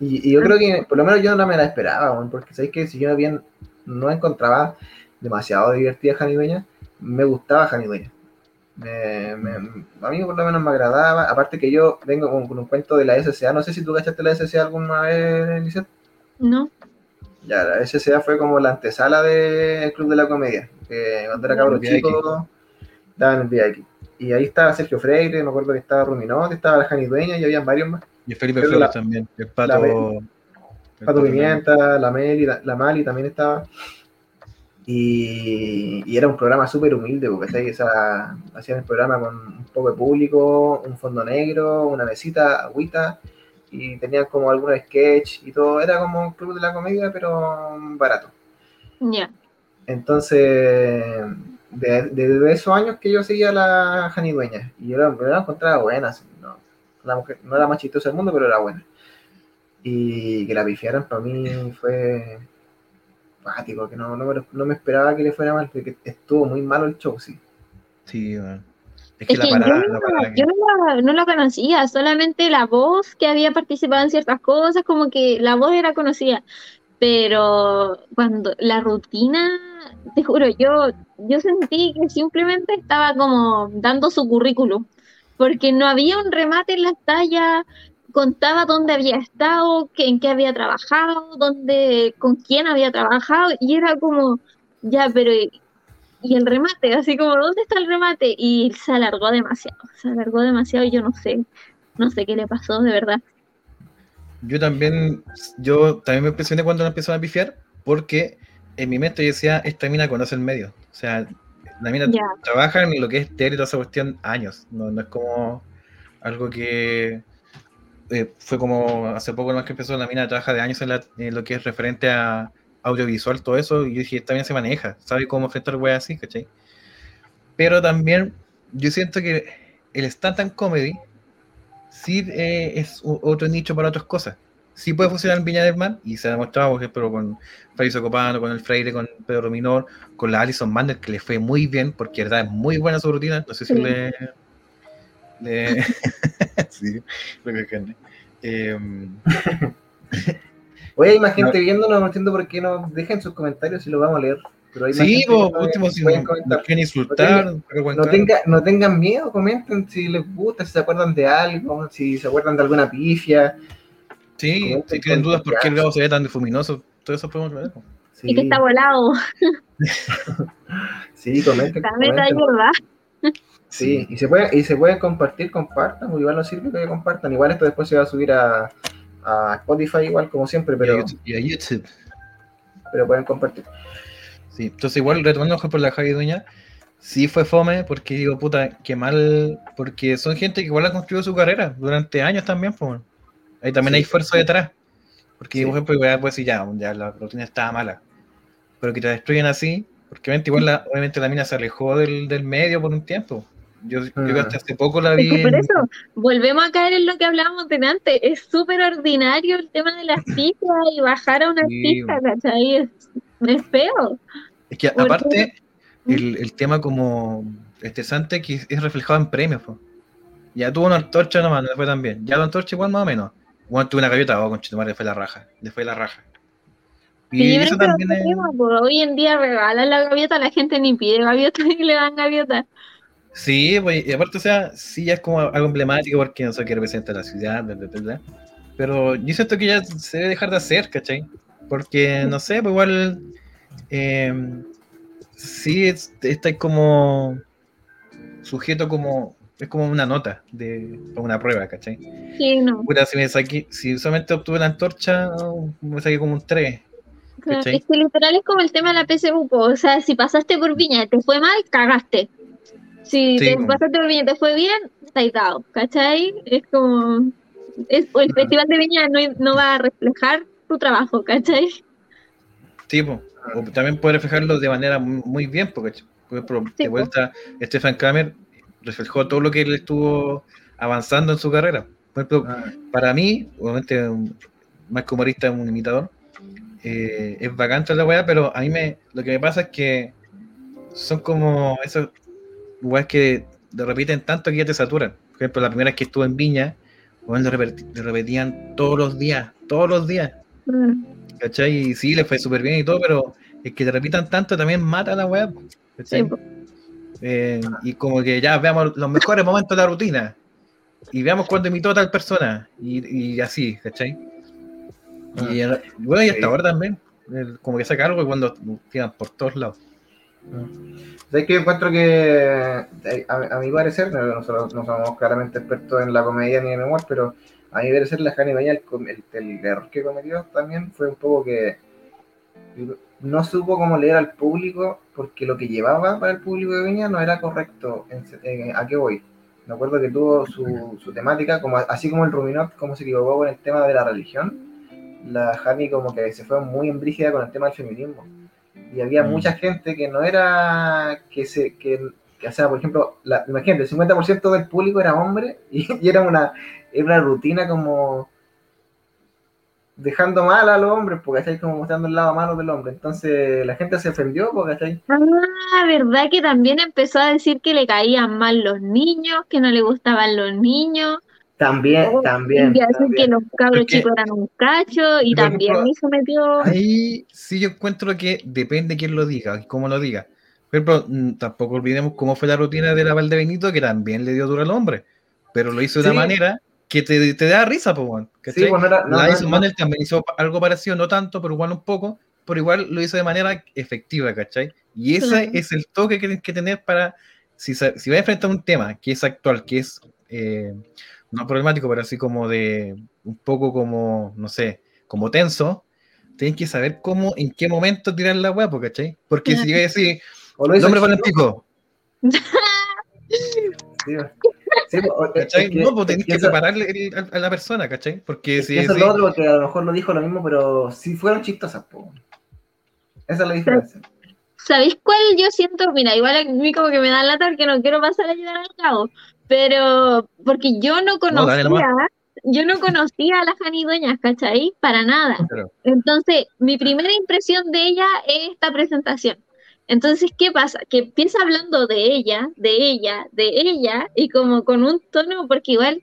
Y, y yo creo que, por lo menos yo no me la esperaba, porque sabéis que si yo bien no encontraba demasiado divertida Jani Dueña, me gustaba Jani Dueña. Me- me- a mí por lo menos me agradaba. Aparte que yo vengo con, con un cuento de la SCA. No sé si tú cachaste la SCA alguna vez, Lisette. no. Ya, la SCA fue como la antesala del Club de la Comedia. Que cuando era cabro El VIP. chico, daban el VIP. Y ahí estaba Sergio Freire, me acuerdo que estaba Ruminote, estaba la Jani Dueña y habían varios más. Y Felipe Flores la- también. El la pato. ve- el Pato Pato Pimienta, la Meli, la, la Mali también estaba. Y, y era un programa súper humilde, porque hacían el programa con un poco de público, un fondo negro, una mesita, agüita, y tenían como algunos sketch y todo. Era como un club de la comedia, pero barato. Ya. Entonces, de- desde esos años que yo seguía a la Jani Dueña, y yo la, yo la encontraba buena, así, no, la mujer- no era más chistosa del mundo, pero era buena. Y que la pifiaran para mí fue pático, que no, no, me, lo- no me esperaba que le fuera mal, porque estuvo muy malo el show, sí. Sí, bueno. Es que Es la parada, yo, la no, parada que- yo no la, no la conocía, solamente la voz que había participado en ciertas cosas, como que la voz era conocida, pero cuando la rutina, te juro, yo, yo sentí que simplemente estaba como dando su currículum, porque no había un remate en las tallas, contaba dónde había estado, en qué había trabajado, dónde, con quién había trabajado, y era como, ya, pero y el remate, así como, ¿dónde está el remate? Y se alargó demasiado, se alargó demasiado y yo no sé, no sé qué le pasó, de verdad. Yo también, yo también me impresioné cuando la empezaron a pifiar, porque en mi mente yo decía, esta mina conoce el medio. O sea, la mina trabaja en lo que es tele y toda esa cuestión años. No, no es como algo que eh, fue como hace poco más que empezó la mina trabaja de años en, la- en lo que es referente a audiovisual, todo eso, y yo dije, mina se maneja, sabe cómo enfrentar weas así, ¿cachai? Pero también yo siento que el stand-up comedy sí eh, es otro nicho para otras cosas. Sí puede funcionar en Viña del Mar, y se ha demostrado, por ejemplo, con Fabrizio Copano, con el Freire, con Pedro Minor, con la Alison Mander, que le fue muy bien, porque de verdad es muy buena su rutina. No sé si Sí. le. [laughs] sí, lo que es carne. Em, [laughs] Oye, hay más gente No. viéndonos, no entiendo por qué no dejen sus comentarios y los vamos a leer. Pero hay más sí, viendo, último, si pueden no, no quieren insultar, pero No, tenga, no tengan miedo, comenten si les gusta, si se acuerdan de algo, si se acuerdan de alguna pifia. Sí, comenten si tienen dudas por qué el. Gabo se ve tan difuminoso, todo eso podemos hablar. Sí, Y que está volado, [laughs] sí, comenten. la meta comenten. Sí, y se puede, y se pueden compartir, compartan, porque igual nos sirve que compartan. Igual esto después se va a subir a, a Spotify igual como siempre, pero, y a YouTube. pero pueden compartir. Sí, entonces igual retomando por la Javi Dueña, sí fue fome porque digo, puta, qué mal, porque son gente que igual ha construido su carrera durante años también, pues. Ahí también Sí. hay esfuerzo detrás. Porque, Sí. por ejemplo, igual puedes decir, ya, ya la rutina estaba mala. Pero que te destruyen así, porque obviamente igual la, obviamente la mina se alejó del, del medio por un tiempo. Yo, yo Mm. hasta hace poco la Es vi. que por eso, volvemos a caer en lo que hablábamos delante, es súper ordinario el tema de las [laughs] pistas y bajar a una Sí. pista, ¿cachai? Es, es feo. Es que Porque- aparte, el, el tema como estresante que es reflejado en premios, po. Ya tuvo una antorcha nomás, no le fue tan bien. Ya la antorcha igual más o menos. Bueno, tuvo una gaviota, oh, conchetumare, le fue la raja. Le fue la raja. Y eso también es un tema, hoy en día regalan la gaviota, la gente ni pide gaviota [laughs] y le dan gaviota. Sí, pues, y aparte, o sea, sí ya es como algo emblemático porque no sé qué representa la ciudad, bla, bla, bla. Pero yo siento que ya se debe dejar de hacer, ¿cachai? Porque, no sé, pues igual. eh, sí, es- está como. Sujeto como. Es como una nota de una prueba, ¿cachai? Sí, no. Puta, si me saqué, si solamente obtuve la antorcha, me saqué como un 3. Claro, ¿Cachai? Es que literal es como el tema de la PSU, o sea, si pasaste por Viña y te fue mal, cagaste. Si Sí, te po. pasaste por Viña y te fue bien, estáis dado, ¿cachai? Es como, es, o el Festival de Viña no, no va a reflejar tu trabajo, ¿cachai? Sí, po. o también puede reflejarlo de manera muy muy bien, porque por ejemplo, Sí, de po. vuelta Stefan Kramer reflejó todo lo que él estuvo avanzando en su carrera. Por ejemplo, Ah, para mí, obviamente, más que humorista, un imitador, eh, es bacán toda la weá, pero a mí me, lo que me pasa es que son como esos weas que lo repiten tanto que ya te saturan. Por ejemplo, la primera vez que estuve en Viña, weón, lo, repetían todos los días, todos los días. Mm, ¿Cachai? Y sí, le fue súper bien y todo, pero es que te repitan tanto también mata a la. ¿cachai? Sí. Eh, y como que ya veamos los mejores momentos de la rutina y veamos cuándo imitó a tal persona y, y así, ¿cachai? Y eh, bueno, y hasta Sí. ahora también, el- como que saca algo y cuando tiran por todos lados. ¿Sabes que yo encuentro que, eh, a, mi parecer, no, nosotros no somos claramente expertos en la comedia ni en el humor, pero a mi parecer la Jani Baña, el, el- el error que cometió también fue un poco que no supo cómo leer al público porque lo que llevaba para el público de Viña no era correcto. ¿A qué voy? Me acuerdo que tuvo su, su temática, así como el Ruminot, como se equivocó con el tema de la religión, la Jani como que se fue muy en brígida con el tema del feminismo y había Mm. mucha gente que no era que se que, que, o sea por ejemplo la, imagínate el 50% del público era hombre y, [laughs] y era una era una rutina como dejando mal a los hombres porque ¿cachai? como mostrando el lado malo del hombre entonces la gente se ofendió porque ¿cachai? Ah, verdad que también empezó a decir que le caían mal los niños, que no le gustaban los niños, también Oh, también, y así que los cabros Porque- chicos eran un cacho, y también ejemplo, eso metió. Ahí sí yo encuentro que depende quién lo diga y cómo lo diga. Por ejemplo, mm, tampoco olvidemos cómo fue la rutina de la Valdebenito, que también le dio duro al hombre, pero lo hizo de Sí. una manera que te, te da risa, pues, weón, sí, ¿cachai? pues no era no, la no- hizo no- Manuel también hizo algo parecido, no tanto, pero igual un poco, pero igual lo hizo de manera efectiva, ¿cachai? Y ese Claro. es el toque que tienes que tener para, si, si vas a enfrentar un tema que es actual, que es eh, no problemático, pero así como de un poco como, no sé, como tenso, tienes que saber cómo, en qué momento tirar la hueá, ¿cachai? Porque si yo decir, o lo hizo nombre para el pico, sí, es ¿cachai? que- no, pues es tenés que que el- a, a la persona, ¿cachai? Porque es si que eso es lo otro porque a lo mejor lo dijo lo mismo pero sí fueron chistosas po. esa es la diferencia ¿Sabéis cuál yo siento? Mira, igual a mí como que me da lata porque no quiero pasar a llegar al cabo, pero porque yo no conocía, yo no conocía a las janidueñas, ¿cachai? Para nada. Entonces, mi primera impresión de ella es esta presentación. Entonces, ¿qué pasa? Que empieza hablando de ella, de ella, de ella, y como con un tono, porque igual,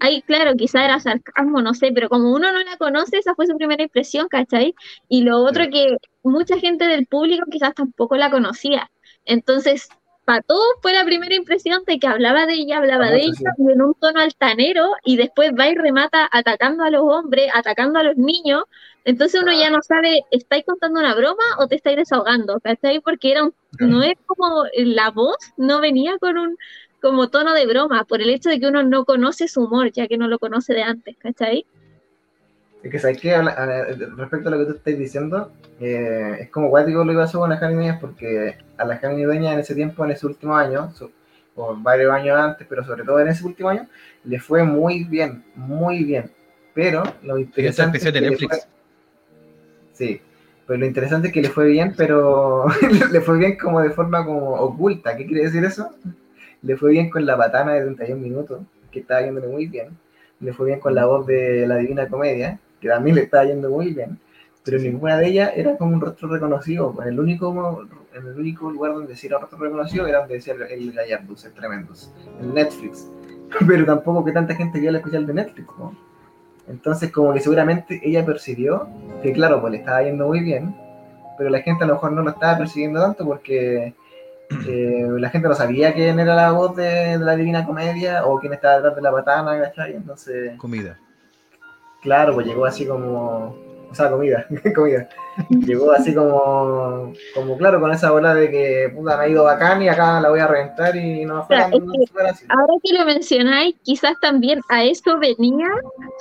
ahí, claro, quizá era sarcasmo, no sé, pero como uno no la conoce, esa fue su primera impresión, ¿cachai? Y lo otro Sí. que mucha gente del público quizás tampoco la conocía. Entonces, para todos fue la primera impresión de que hablaba de ella, hablaba de Famosa, ella, y en un tono altanero, y después va y remata atacando a los hombres, atacando a los niños. Entonces uno ya no sabe, ¿estáis contando una broma o te estáis desahogando? ¿Cachai? Porque era un, no es como la voz, no venía con un como tono de broma, por el hecho de que uno no conoce su humor, ya que no lo conoce de antes, ¿cachai? Es que sabes que respecto a lo que tú estás diciendo, eh, es como guático lo que pasó con las Jani Dueñas, porque a las Jani Dueñas en ese tiempo, en ese último año, su- o varios años antes, pero sobre todo en ese último año, le fue muy bien, muy bien. Pero lo Esa interesante es de que le Netflix. fue- Sí, pero lo interesante es que le fue bien, pero [laughs] le fue bien como de forma como oculta. ¿Qué quiere decir eso? Le fue bien con la patana de 31 minutos, que estaba yéndole muy bien. Le fue bien con la voz de la Divina Comedia, que también le estaba yendo muy bien. Pero ninguna de ellas era como un rostro reconocido. En el único, en el único lugar donde sí era un rostro reconocido era donde decía el, Gallardos, el Tremendos, en Netflix. [laughs] pero tampoco que tanta gente vio el especial de Netflix. ¿no? Entonces, como que seguramente ella percibió que, claro, pues le estaba yendo muy bien, pero la gente a lo mejor no lo estaba percibiendo tanto porque [clears throat] eh, la gente no sabía quién era la voz de, de la Divina Comedia o quién estaba detrás de la patana, ¿cachai? Entonces, Comida. Claro, pues llegó así como. O sea, comida, [laughs] comida. Llegó así como, como claro, con esa bola de que puta me ha ido bacán y acá la voy a reventar y no fue es no fue así. Ahora que lo mencionáis, quizás también a eso venía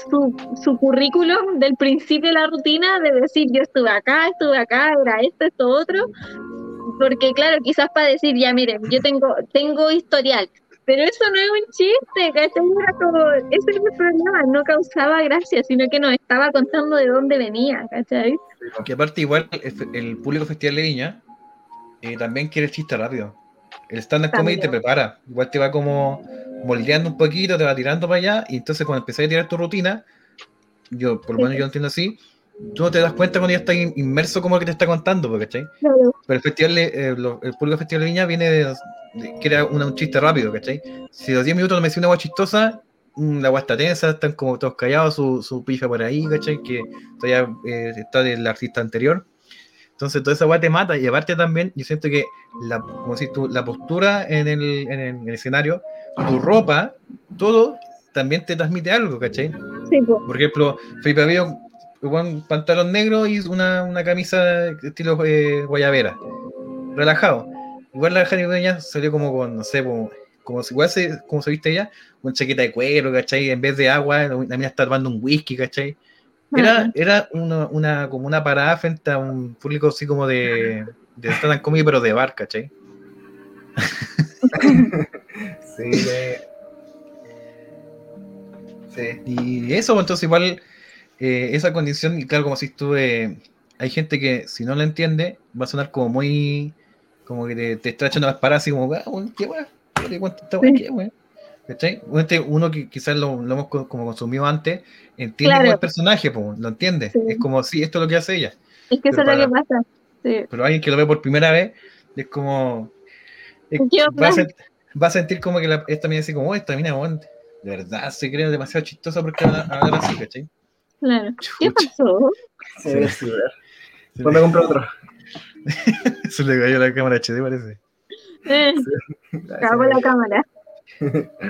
su, su currículum del principio de la rutina, de decir yo estuve acá, estuve acá, era esto, esto, otro. Porque claro, quizás para decir, ya miren, yo tengo, tengo historial, pero eso no es un chiste, ¿cachai? Era como, ese es el problema, no causaba gracia, sino que nos estaba contando de dónde venía, ¿cachai? Que aparte, igual, el, el público Festival de Viña eh, también quiere el chiste rápido. El stand-up comedy te prepara. Igual te va como moldeando un poquito, te va tirando para allá. Y entonces, cuando empezás a tirar tu rutina, yo, por lo menos yo entiendo así, tú no te das cuenta cuando ya estás in- inmerso como el que te está contando, ¿cachai? Claro, Pero el festival, eh, lo- el público Festival de Viña viene de, de- que era una- un chiste rápido, ¿cachai? Si los 10 minutos no me decía una agua chistosa, mm, la agua está tensa, están como todos callados, su, su pifa por ahí, ¿cachai? Que todavía eh, está del artista anterior. Entonces, toda esa agua te mata. Y aparte también, yo siento que la, como decís tú, la postura en el, en el- en el escenario, tu ropa, todo también te transmite algo, ¿cachai? sí, po. Por ejemplo, Felipe había un pantalón negro y una, una camisa estilo eh, guayabera. Relajado. Igual la Jani Peña salió como con, no sé, como, como si igual se, como se viste ella, con chaqueta de cuero, ¿cachai? En vez de agua, la mina está tomando un whisky, ¿cachai? Era, era una, una, como una parada frente a un público así como de, de stand-up comedy, pero de bar, ¿cachai? [laughs] [laughs] Sí, de- sí. Y eso, pues, entonces igual eh, esa condición, y claro, como si estuve, hay gente que si no lo entiende, va a sonar como muy, como que te, te está echando las paradas así como, ah, qué weá, ¿Qué weá? ¿Cachai? Uno que quizás lo, lo hemos co- como consumido antes, entiende Claro. como el personaje, pues, lo entiende. Sí. Es como, sí, esto es lo que hace ella. Es que eso es lo que pasa. Sí. Pero alguien que lo ve por primera vez, es como. es- ¿Qué va, a sent- va a sentir como que la, esta mina así como, "Oh, esta mina, de verdad se cree demasiado chistosa porque habla así, ¿cachai? Claro. ¿Qué pasó? Se Sí. Pues me compro otro. [laughs] Se le cayó la cámara HD, parece. Eh, cago la cámara.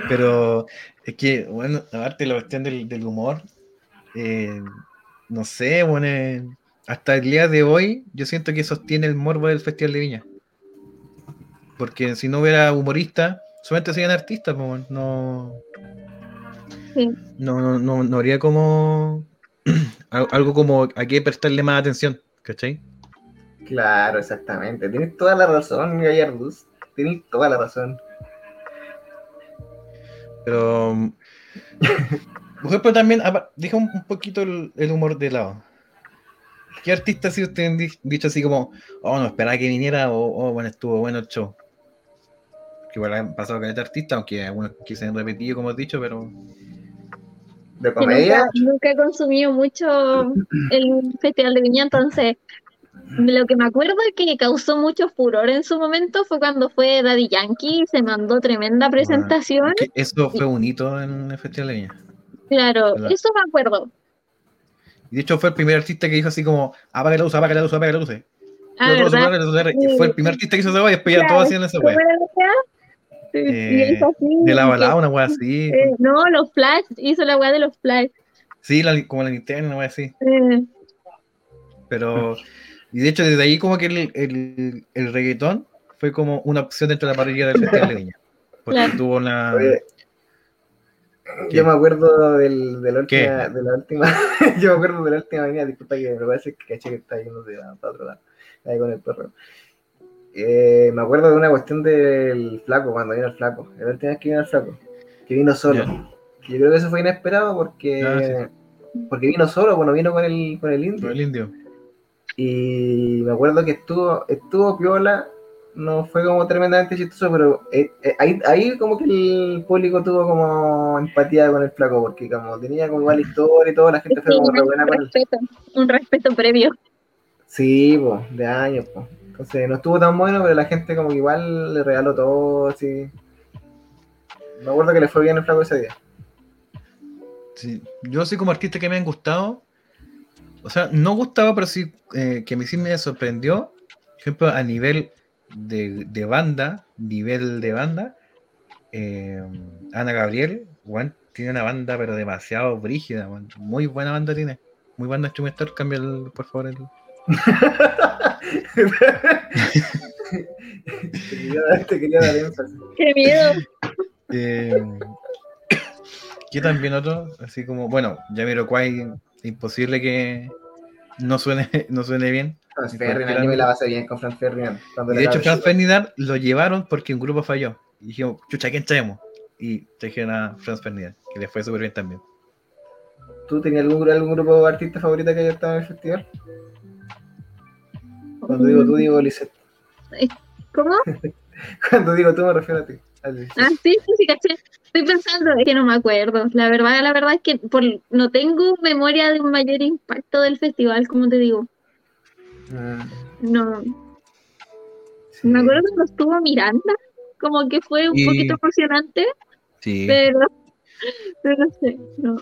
Pero es que, bueno, aparte de la cuestión del, del humor, eh, no sé, bueno, eh, hasta el día de hoy, yo siento que sostiene el morbo del Festival de Viña. Porque si no hubiera humorista, solamente serían artistas, pues, no, Sí. no, no, no, no habría como [clears throat] algo como a qué prestarle más atención, ¿cachai? Claro, exactamente. Tienes toda la razón, Gallardus. Tienes toda la razón. Pero, [laughs] por ejemplo, también, deja un, poquito el, el humor de lado. ¿Qué artistas si ustedes han di- dicho así como, oh, no esperaba que viniera, o oh, bueno, estuvo bueno el show? Que igual han pasado con este artista, aunque algunos que se han repetido, como he dicho, pero ¿De que comedia? nunca, nunca he consumido mucho el Festival de Viña, entonces lo que me acuerdo es que causó mucho furor en su momento fue cuando fue Daddy Yankee y se mandó tremenda presentación. eso fue un hito en el Festival de Viña. Claro, ¿Verdad? eso me acuerdo. Y de hecho fue el primer artista que dijo así como, apaga la luz, apaga la luz, apaga la luz. Ah, fue el primer artista que hizo esa y después ya Claro, todos hacían esa ¿Cómo la y Eh, hizo así, De la que- balada, una weá así. eh, no, los flash, hizo la weá de los flash. Sí, la- como la Nintendo, una weá así. Eh, Pero, y de hecho, desde ahí como que el, el, el reggaetón fue como una opción dentro de la parrilla del Festival de Viña. Porque Claro. tuvo una... Yo me acuerdo del, de, la última, de la última. [laughs] yo me acuerdo de la última venida. Disculpa que me parece que caché que está yendo de para otro lado. Ahí con el perro. Eh, me acuerdo de una cuestión del flaco, cuando vino el flaco. La última vez que vino el flaco. Que vino solo. Que Yo creo que eso fue inesperado porque. Ah, Porque vino solo, bueno, vino con el, con el indio. el indio. Y me acuerdo que estuvo, estuvo piola, no fue como tremendamente chistoso, pero eh, eh, ahí, ahí como que el público tuvo como empatía con el flaco, porque como tenía como igual historia y todo, la gente fue sí, como re un buena con él. respeto, un respeto previo. Sí, pues, de años, pues. Entonces no estuvo tan bueno, pero la gente como que igual le regaló todo, así. Me acuerdo que le fue bien el flaco ese día. Sí, Yo así como artista que me han gustado, o sea, no gustaba, pero sí eh, que a mí sí me sorprendió, por ejemplo, a nivel de, de banda, nivel de banda, eh, Ana Gabriel, weón, tiene una banda pero demasiado brígida, muy buena banda tiene, muy banda instrumental, cambia el- por favor el... te, quería dar, te quería dar énfasis. ¡Qué miedo! Eh, ¿Qué también otro? Así como, bueno, Jamiroquai, imposible que no suene, no suene bien. Franz Ferdinand, yo me la pasé bien con Franz Ferdinand. Y de hecho, Franz Ferdinand lo llevaron porque un grupo falló. Y dijimos, chucha, ¿quién traemos? Y trajeron a Franz Ferdinand, que le fue súper bien también. ¿Tú tenías algún, algún grupo de artistas favorita que haya estado en el festival? Cuando digo tú, digo Lisette. ¿Cómo? [laughs] Cuando digo tú, me refiero a ti. Ah, sí, sí, sí, caché. Estoy pensando, es que no me acuerdo. La verdad, la verdad es que por, no tengo memoria de un mayor impacto del festival, como te digo. Mm, No, sí. me acuerdo cuando estuvo Miranda, como que fue un Y- poquito emocionante, Sí. pero, [laughs] pero no sé, no.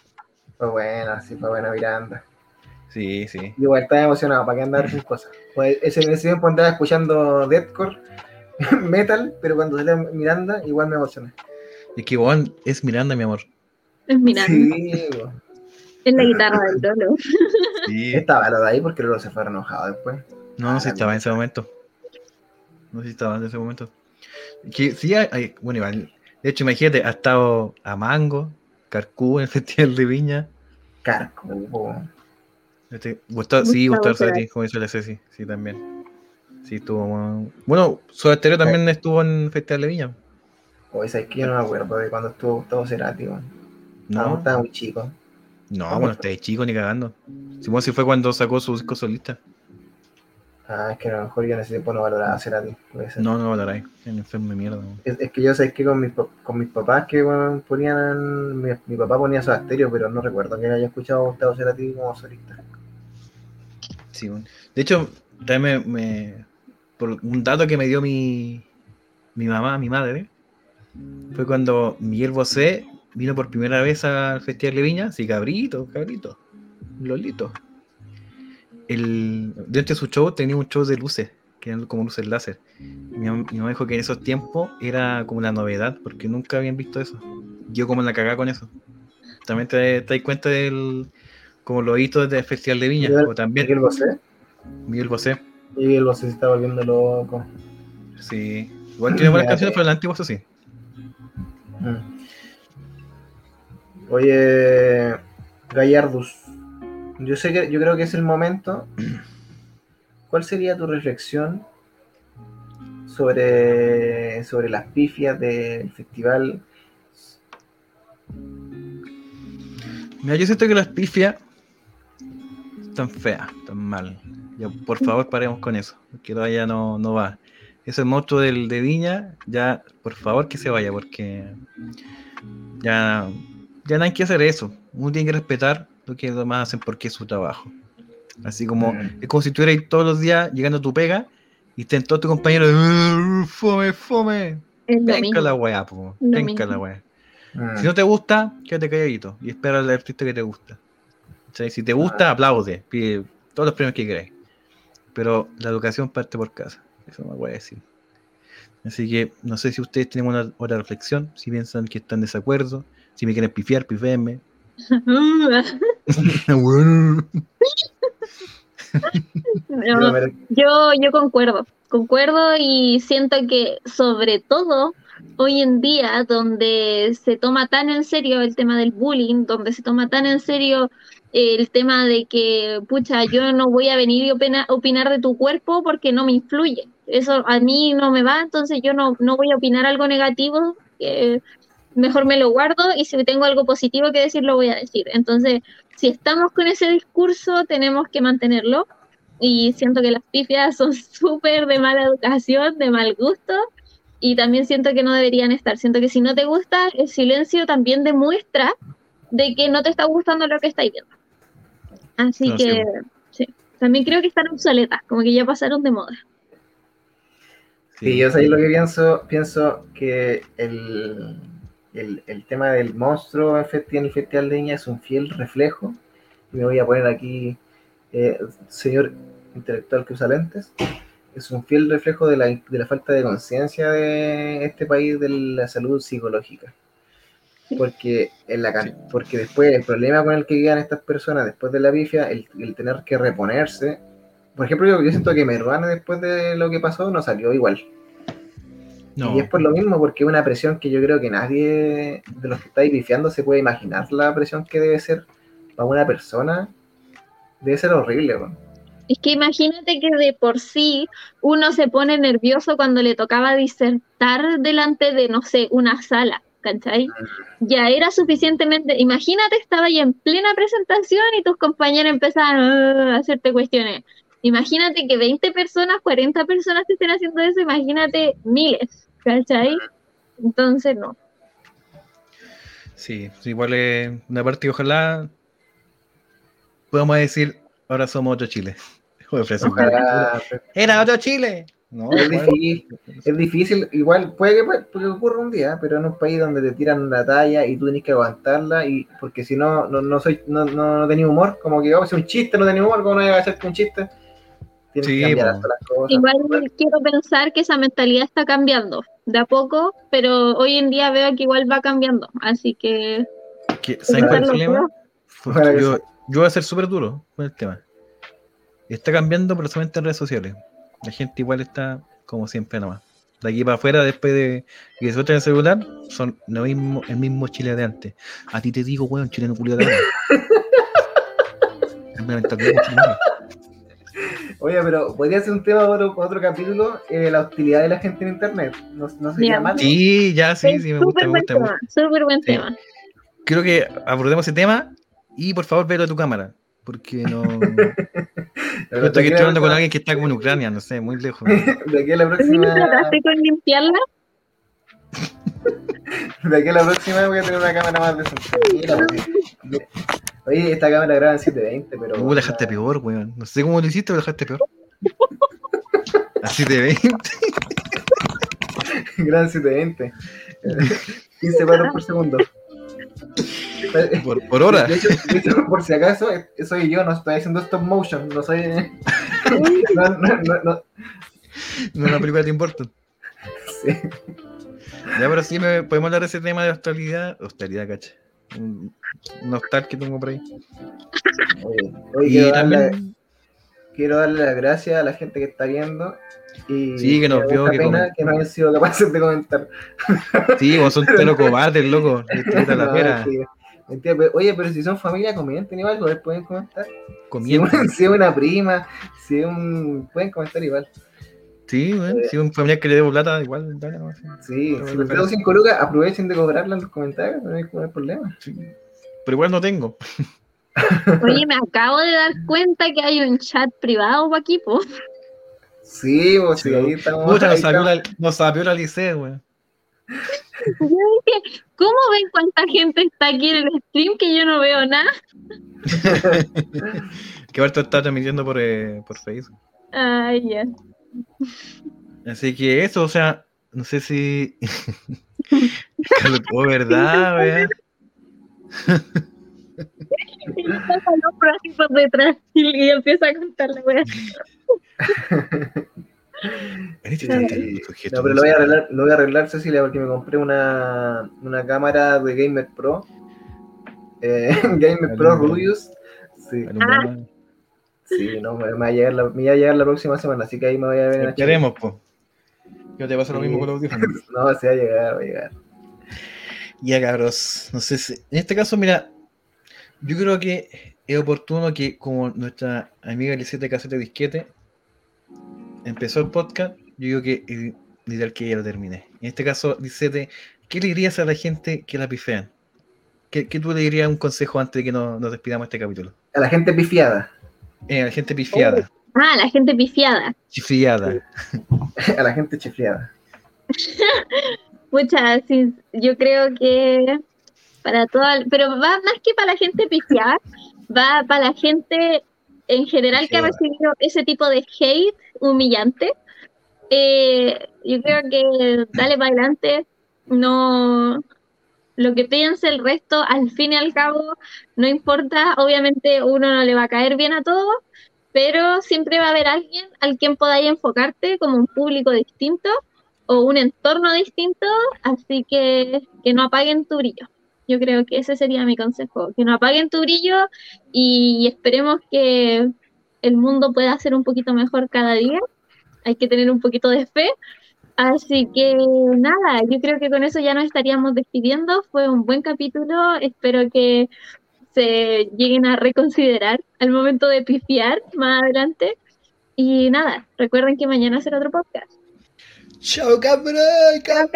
Fue buena, sí, fue buena Miranda. Sí, sí. Igual estaba emocionado, ¿para qué andar sin cosas? Pues ese, ese tiempo andaba escuchando deathcore, [laughs] metal, pero cuando salió Miranda, igual me emocioné. Es que Juan es Miranda, mi amor. Es Miranda, Sí, es la guitarra del Lolo. Sí. [laughs] estaba lo de ahí porque luego se fue enojado después. No, no sé si estaba en ese momento. No sé si estaba en ese momento. Que sí, hay- hay- bueno, igual. De hecho, imagínate, ha estado a Mango, Carcú en el [laughs] Festival de Viña. Carco, bo. Este, Gustavo, sí, Gustavo Cerati, como dice la Ceci, sí, también. Sí, estuvo. bueno. Soda Stereo también estuvo en el Festival de Viña. Oye, ¿sabes que Yo no me acuerdo de cuando estuvo Gustavo Cerati. No, No, estaba muy chico. no, bueno, estáis chico ni cagando. Si bueno, si fue cuando sacó su disco solista. Ah, es que a lo mejor yo en ese tiempo no valoraba a Cerati. No, no valoráis. En enfermo de mierda. Es, es que yo sé que con mis, con mis papás que bueno, ponían, mi, mi papá ponía su estéreo, pero no recuerdo que haya escuchado a Gustavo Cerati como solista. De hecho, también me, por un dato que me dio mi, mi mamá, mi madre, fue cuando Miguel Bosé vino por primera vez al Festival de Viña, sí, cabrito, cabrito, lolito. El, dentro de su show tenía un show de luces, que eran como luces láser. Mi, mam- mi mamá dijo que en esos tiempos era como una novedad, porque nunca habían visto eso. Yo como la cagada con eso. También te, te das cuenta del como los hitos del Festival de Viña, Miguel- o también Miguel Bosé. Miguel Bosé. Miguel Bosé se está volviendo loco. Sí. Igual tiene buenas canciones, sí. pero el antiguo eso sí. Mm. Oye, Gallardus, yo sé que yo creo que es el momento. [clears throat] ¿Cuál sería tu reflexión sobre, sobre las pifias del festival? Mira, yo siento que las pifias están feas, están mal. Ya, por favor, paremos con eso. Que ya no, no va. Ese monstruo del, de Viña, ya, por favor, que se vaya, porque ya, ya no hay que hacer eso. Uno tiene que respetar lo que los demás hacen porque es su trabajo. Así como, es como si estuvieras todos los días llegando a tu pega y estén todos tus compañeros, "Uh, fome, fome. Venga la weá, Venga la weá. Mm. Si no te gusta, quédate calladito y espera al artista que te gusta. Sea, si te gusta, aplaude, pide todos los premios que queráis. Pero la educación parte por casa. Eso me voy a decir. Así que no sé si ustedes tienen una otra reflexión, si piensan que están en desacuerdo, si me quieren pifiar, piféenme. Yo [laughs] Yo, yo concuerdo, concuerdo y siento que sobre todo hoy en día donde se toma tan en serio el tema del bullying, donde se toma tan en serio el tema de que, pucha, yo no voy a venir y opina- opinar de tu cuerpo porque no me influye. Eso a mí no me va, entonces yo no, no voy a opinar algo negativo, mejor me lo guardo y si tengo algo positivo que decir lo voy a decir. Entonces, si estamos con ese discurso, tenemos que mantenerlo y siento que las pifias son [laughs] súper de mala educación, de mal gusto, y también siento que no deberían estar. Siento que si no te gusta, el silencio también demuestra de que no te está gustando lo que estáis viendo. Así No, que, sí. También creo que están obsoletas, como que ya pasaron de moda. Sí, yo sé lo que pienso, pienso que el, el, el tema del monstruo en el Festival de Viña es un fiel reflejo. Y me voy a poner aquí, eh, señor intelectual que usa lentes, es un fiel reflejo de la, de la falta de conciencia de este país de la salud psicológica. Porque, en la, can- porque después el problema con el que vivían estas personas después de la bifia, el, el tener que reponerse. Por ejemplo, yo, yo siento que Meruane después de lo que pasó no salió igual. No. Y es por lo mismo, porque es una presión que yo creo que nadie de los que estáis bifiando se puede imaginar la presión que debe ser para una persona. Debe ser horrible. Es que imagínate que de por sí uno se pone nervioso cuando le tocaba disertar delante de, no sé, una sala, ¿cachai? Ya era suficientemente, imagínate, estaba ahí en plena presentación y tus compañeros empezaban "Ah", a hacerte cuestiones. Imagínate que 20 personas, 40 personas te estén haciendo eso, imagínate miles, ¿cachai? Entonces, no. Sí, igual es una parte que ojalá podamos decir, ahora somos otro Chile. [laughs] Ojalá, Era otro Chile. No, es igual- difícil, es difícil, igual puede que, puede que ocurra un día, pero en un país donde te tiran la talla y tú tienes que aguantarla, y porque si no, no, no soy, no, no, no tenés humor, como que oh, es un chiste, no tenés humor, ¿cómo no vas a hacerte un chiste? Tienes Sí, que cambiar hasta las cosas. Igual quiero pensar que esa mentalidad está cambiando de a poco, pero hoy en día veo que igual va cambiando, así que ¿Saben cuál es el que Yo, yo voy a ser súper duro con el tema. Está cambiando, pero solamente en redes sociales. La gente igual está como siempre nomás. De aquí para afuera, después de que se suelten el celular, son lo mismo, el mismo Chile de antes. A ti te digo, weón, chileno culiado de ahora. Oye, pero podría ser un tema para otro, capítulo, eh, la hostilidad de la gente en internet. No, no malo. Sí, ya, sí, es sí, me gusta, súper me buen gusta. súper buen tema. Creo que abordemos ese tema y por favor, velo a tu cámara. Porque no. Yo [laughs] Pero estoy a hablando con alguien que está como en Ucrania, no sé, muy lejos. [laughs] De aquí a la ¿Tú próxima. trataste con limpiarla? [laughs] De aquí a la próxima voy a tener una cámara más decente. Oye, esta cámara graba en 720, pero. Tú Uh, la dejaste peor, weón. No sé cómo lo hiciste, pero la dejaste peor. Así de 20. Gran 720. 15 cuadros por segundo. Por, por hora. De hecho, de hecho, por si acaso, soy yo, no estoy haciendo stop motion, no soy. [laughs] No, no, no, no. No una película te importa. Sí. Ya, pero sí me, podemos hablar de ese tema de hostilidad. Hostilidad, cacha. Hostal que tengo por ahí. Oye, oye, quiero, darle, también. quiero darle las gracias a la gente que está viendo. Y Sí, que nos vio, que pena comentó. que no hayan sido capaces de comentar. [laughs] Sí, vos son cobardes, loco. Tirita [laughs] la No, pera. mentira, mentira, pero- oye, pero si son familia, comenten igual, pues, pueden comentar. Si es, una, si es una prima, si es un. Pueden comentar igual. Sí, weón. Si un familiar que le debo plata, igual. dale, nomás, sí. Si me les debo parece- 5 lucas, aprovechen de cobrarla en los comentarios, no hay no hay problema. Sí. Pero igual no tengo. Oye, me acabo de dar cuenta que hay un chat privado pa' aquí, po. Sí, pues sí, ahí estamos. Puta, ahí nos estamos. la, nos sapió la licea, weón. Yo dije, ¿cómo ven cuánta gente está aquí en el stream que yo no veo nada? [laughs] Que ahorita está transmitiendo por, eh, por Facebook. Ay, ya. Así que eso, o sea, no sé si. [laughs] Carlos, oh, ¿verdad? [laughs] Y pasa por detrás y, y empieza a contar la [laughs] wea. Veniste Sí. tanto el sujeto, No, pero lo voy a arreglar, lo voy a arreglar, Cecilia, porque me compré una, una cámara de Gamer Pro. Eh, [laughs] Gamer Pro. Rubius. Sí, sí, no, me, me va a llegar la, me va a llegar la próxima semana, así que ahí me voy a ver Esperemos, pues. Yo te pasa lo Sí. mismo con los audífonos. [laughs] No, se va a llegar, va a llegar. Ya, cabros. No sé si. En este caso, mira, yo creo que es oportuno que, como nuestra amiga Lisette Casete Disquete empezó el podcast, yo digo que es ideal que ella lo termine. En este caso, Lisette, ¿qué le dirías a la gente que la pifean? ¿Qué, qué tú le dirías un consejo antes de que nos, nos despidamos de este capítulo? A la gente pifiada. Eh, a la gente pifiada. Ah, la gente pifiada. Chifiada. [laughs] A la gente chifleada. [laughs] Pucha, sí, yo creo que para toda, pero va más que para la gente pifiada, [laughs] va para la gente en general que ha recibido ese tipo de hate humillante. Eh, yo creo que dale para adelante, no, lo que piense el resto, al fin y al cabo, no importa, obviamente uno no le va a caer bien a todos, pero siempre va a haber alguien al quien podáis enfocarte como un público distinto o un entorno distinto, así que que no apaguen tu brillo. Yo creo que ese sería mi consejo, que no apaguen tu brillo y esperemos que el mundo pueda ser un poquito mejor cada día. Hay que tener un poquito de fe. Así que nada, yo creo que con eso ya nos estaríamos despidiendo. Fue un buen capítulo. Espero que se lleguen a reconsiderar al momento de pifiar más adelante. Y nada, recuerden que mañana será otro podcast. Chao, cabrón, cabrón.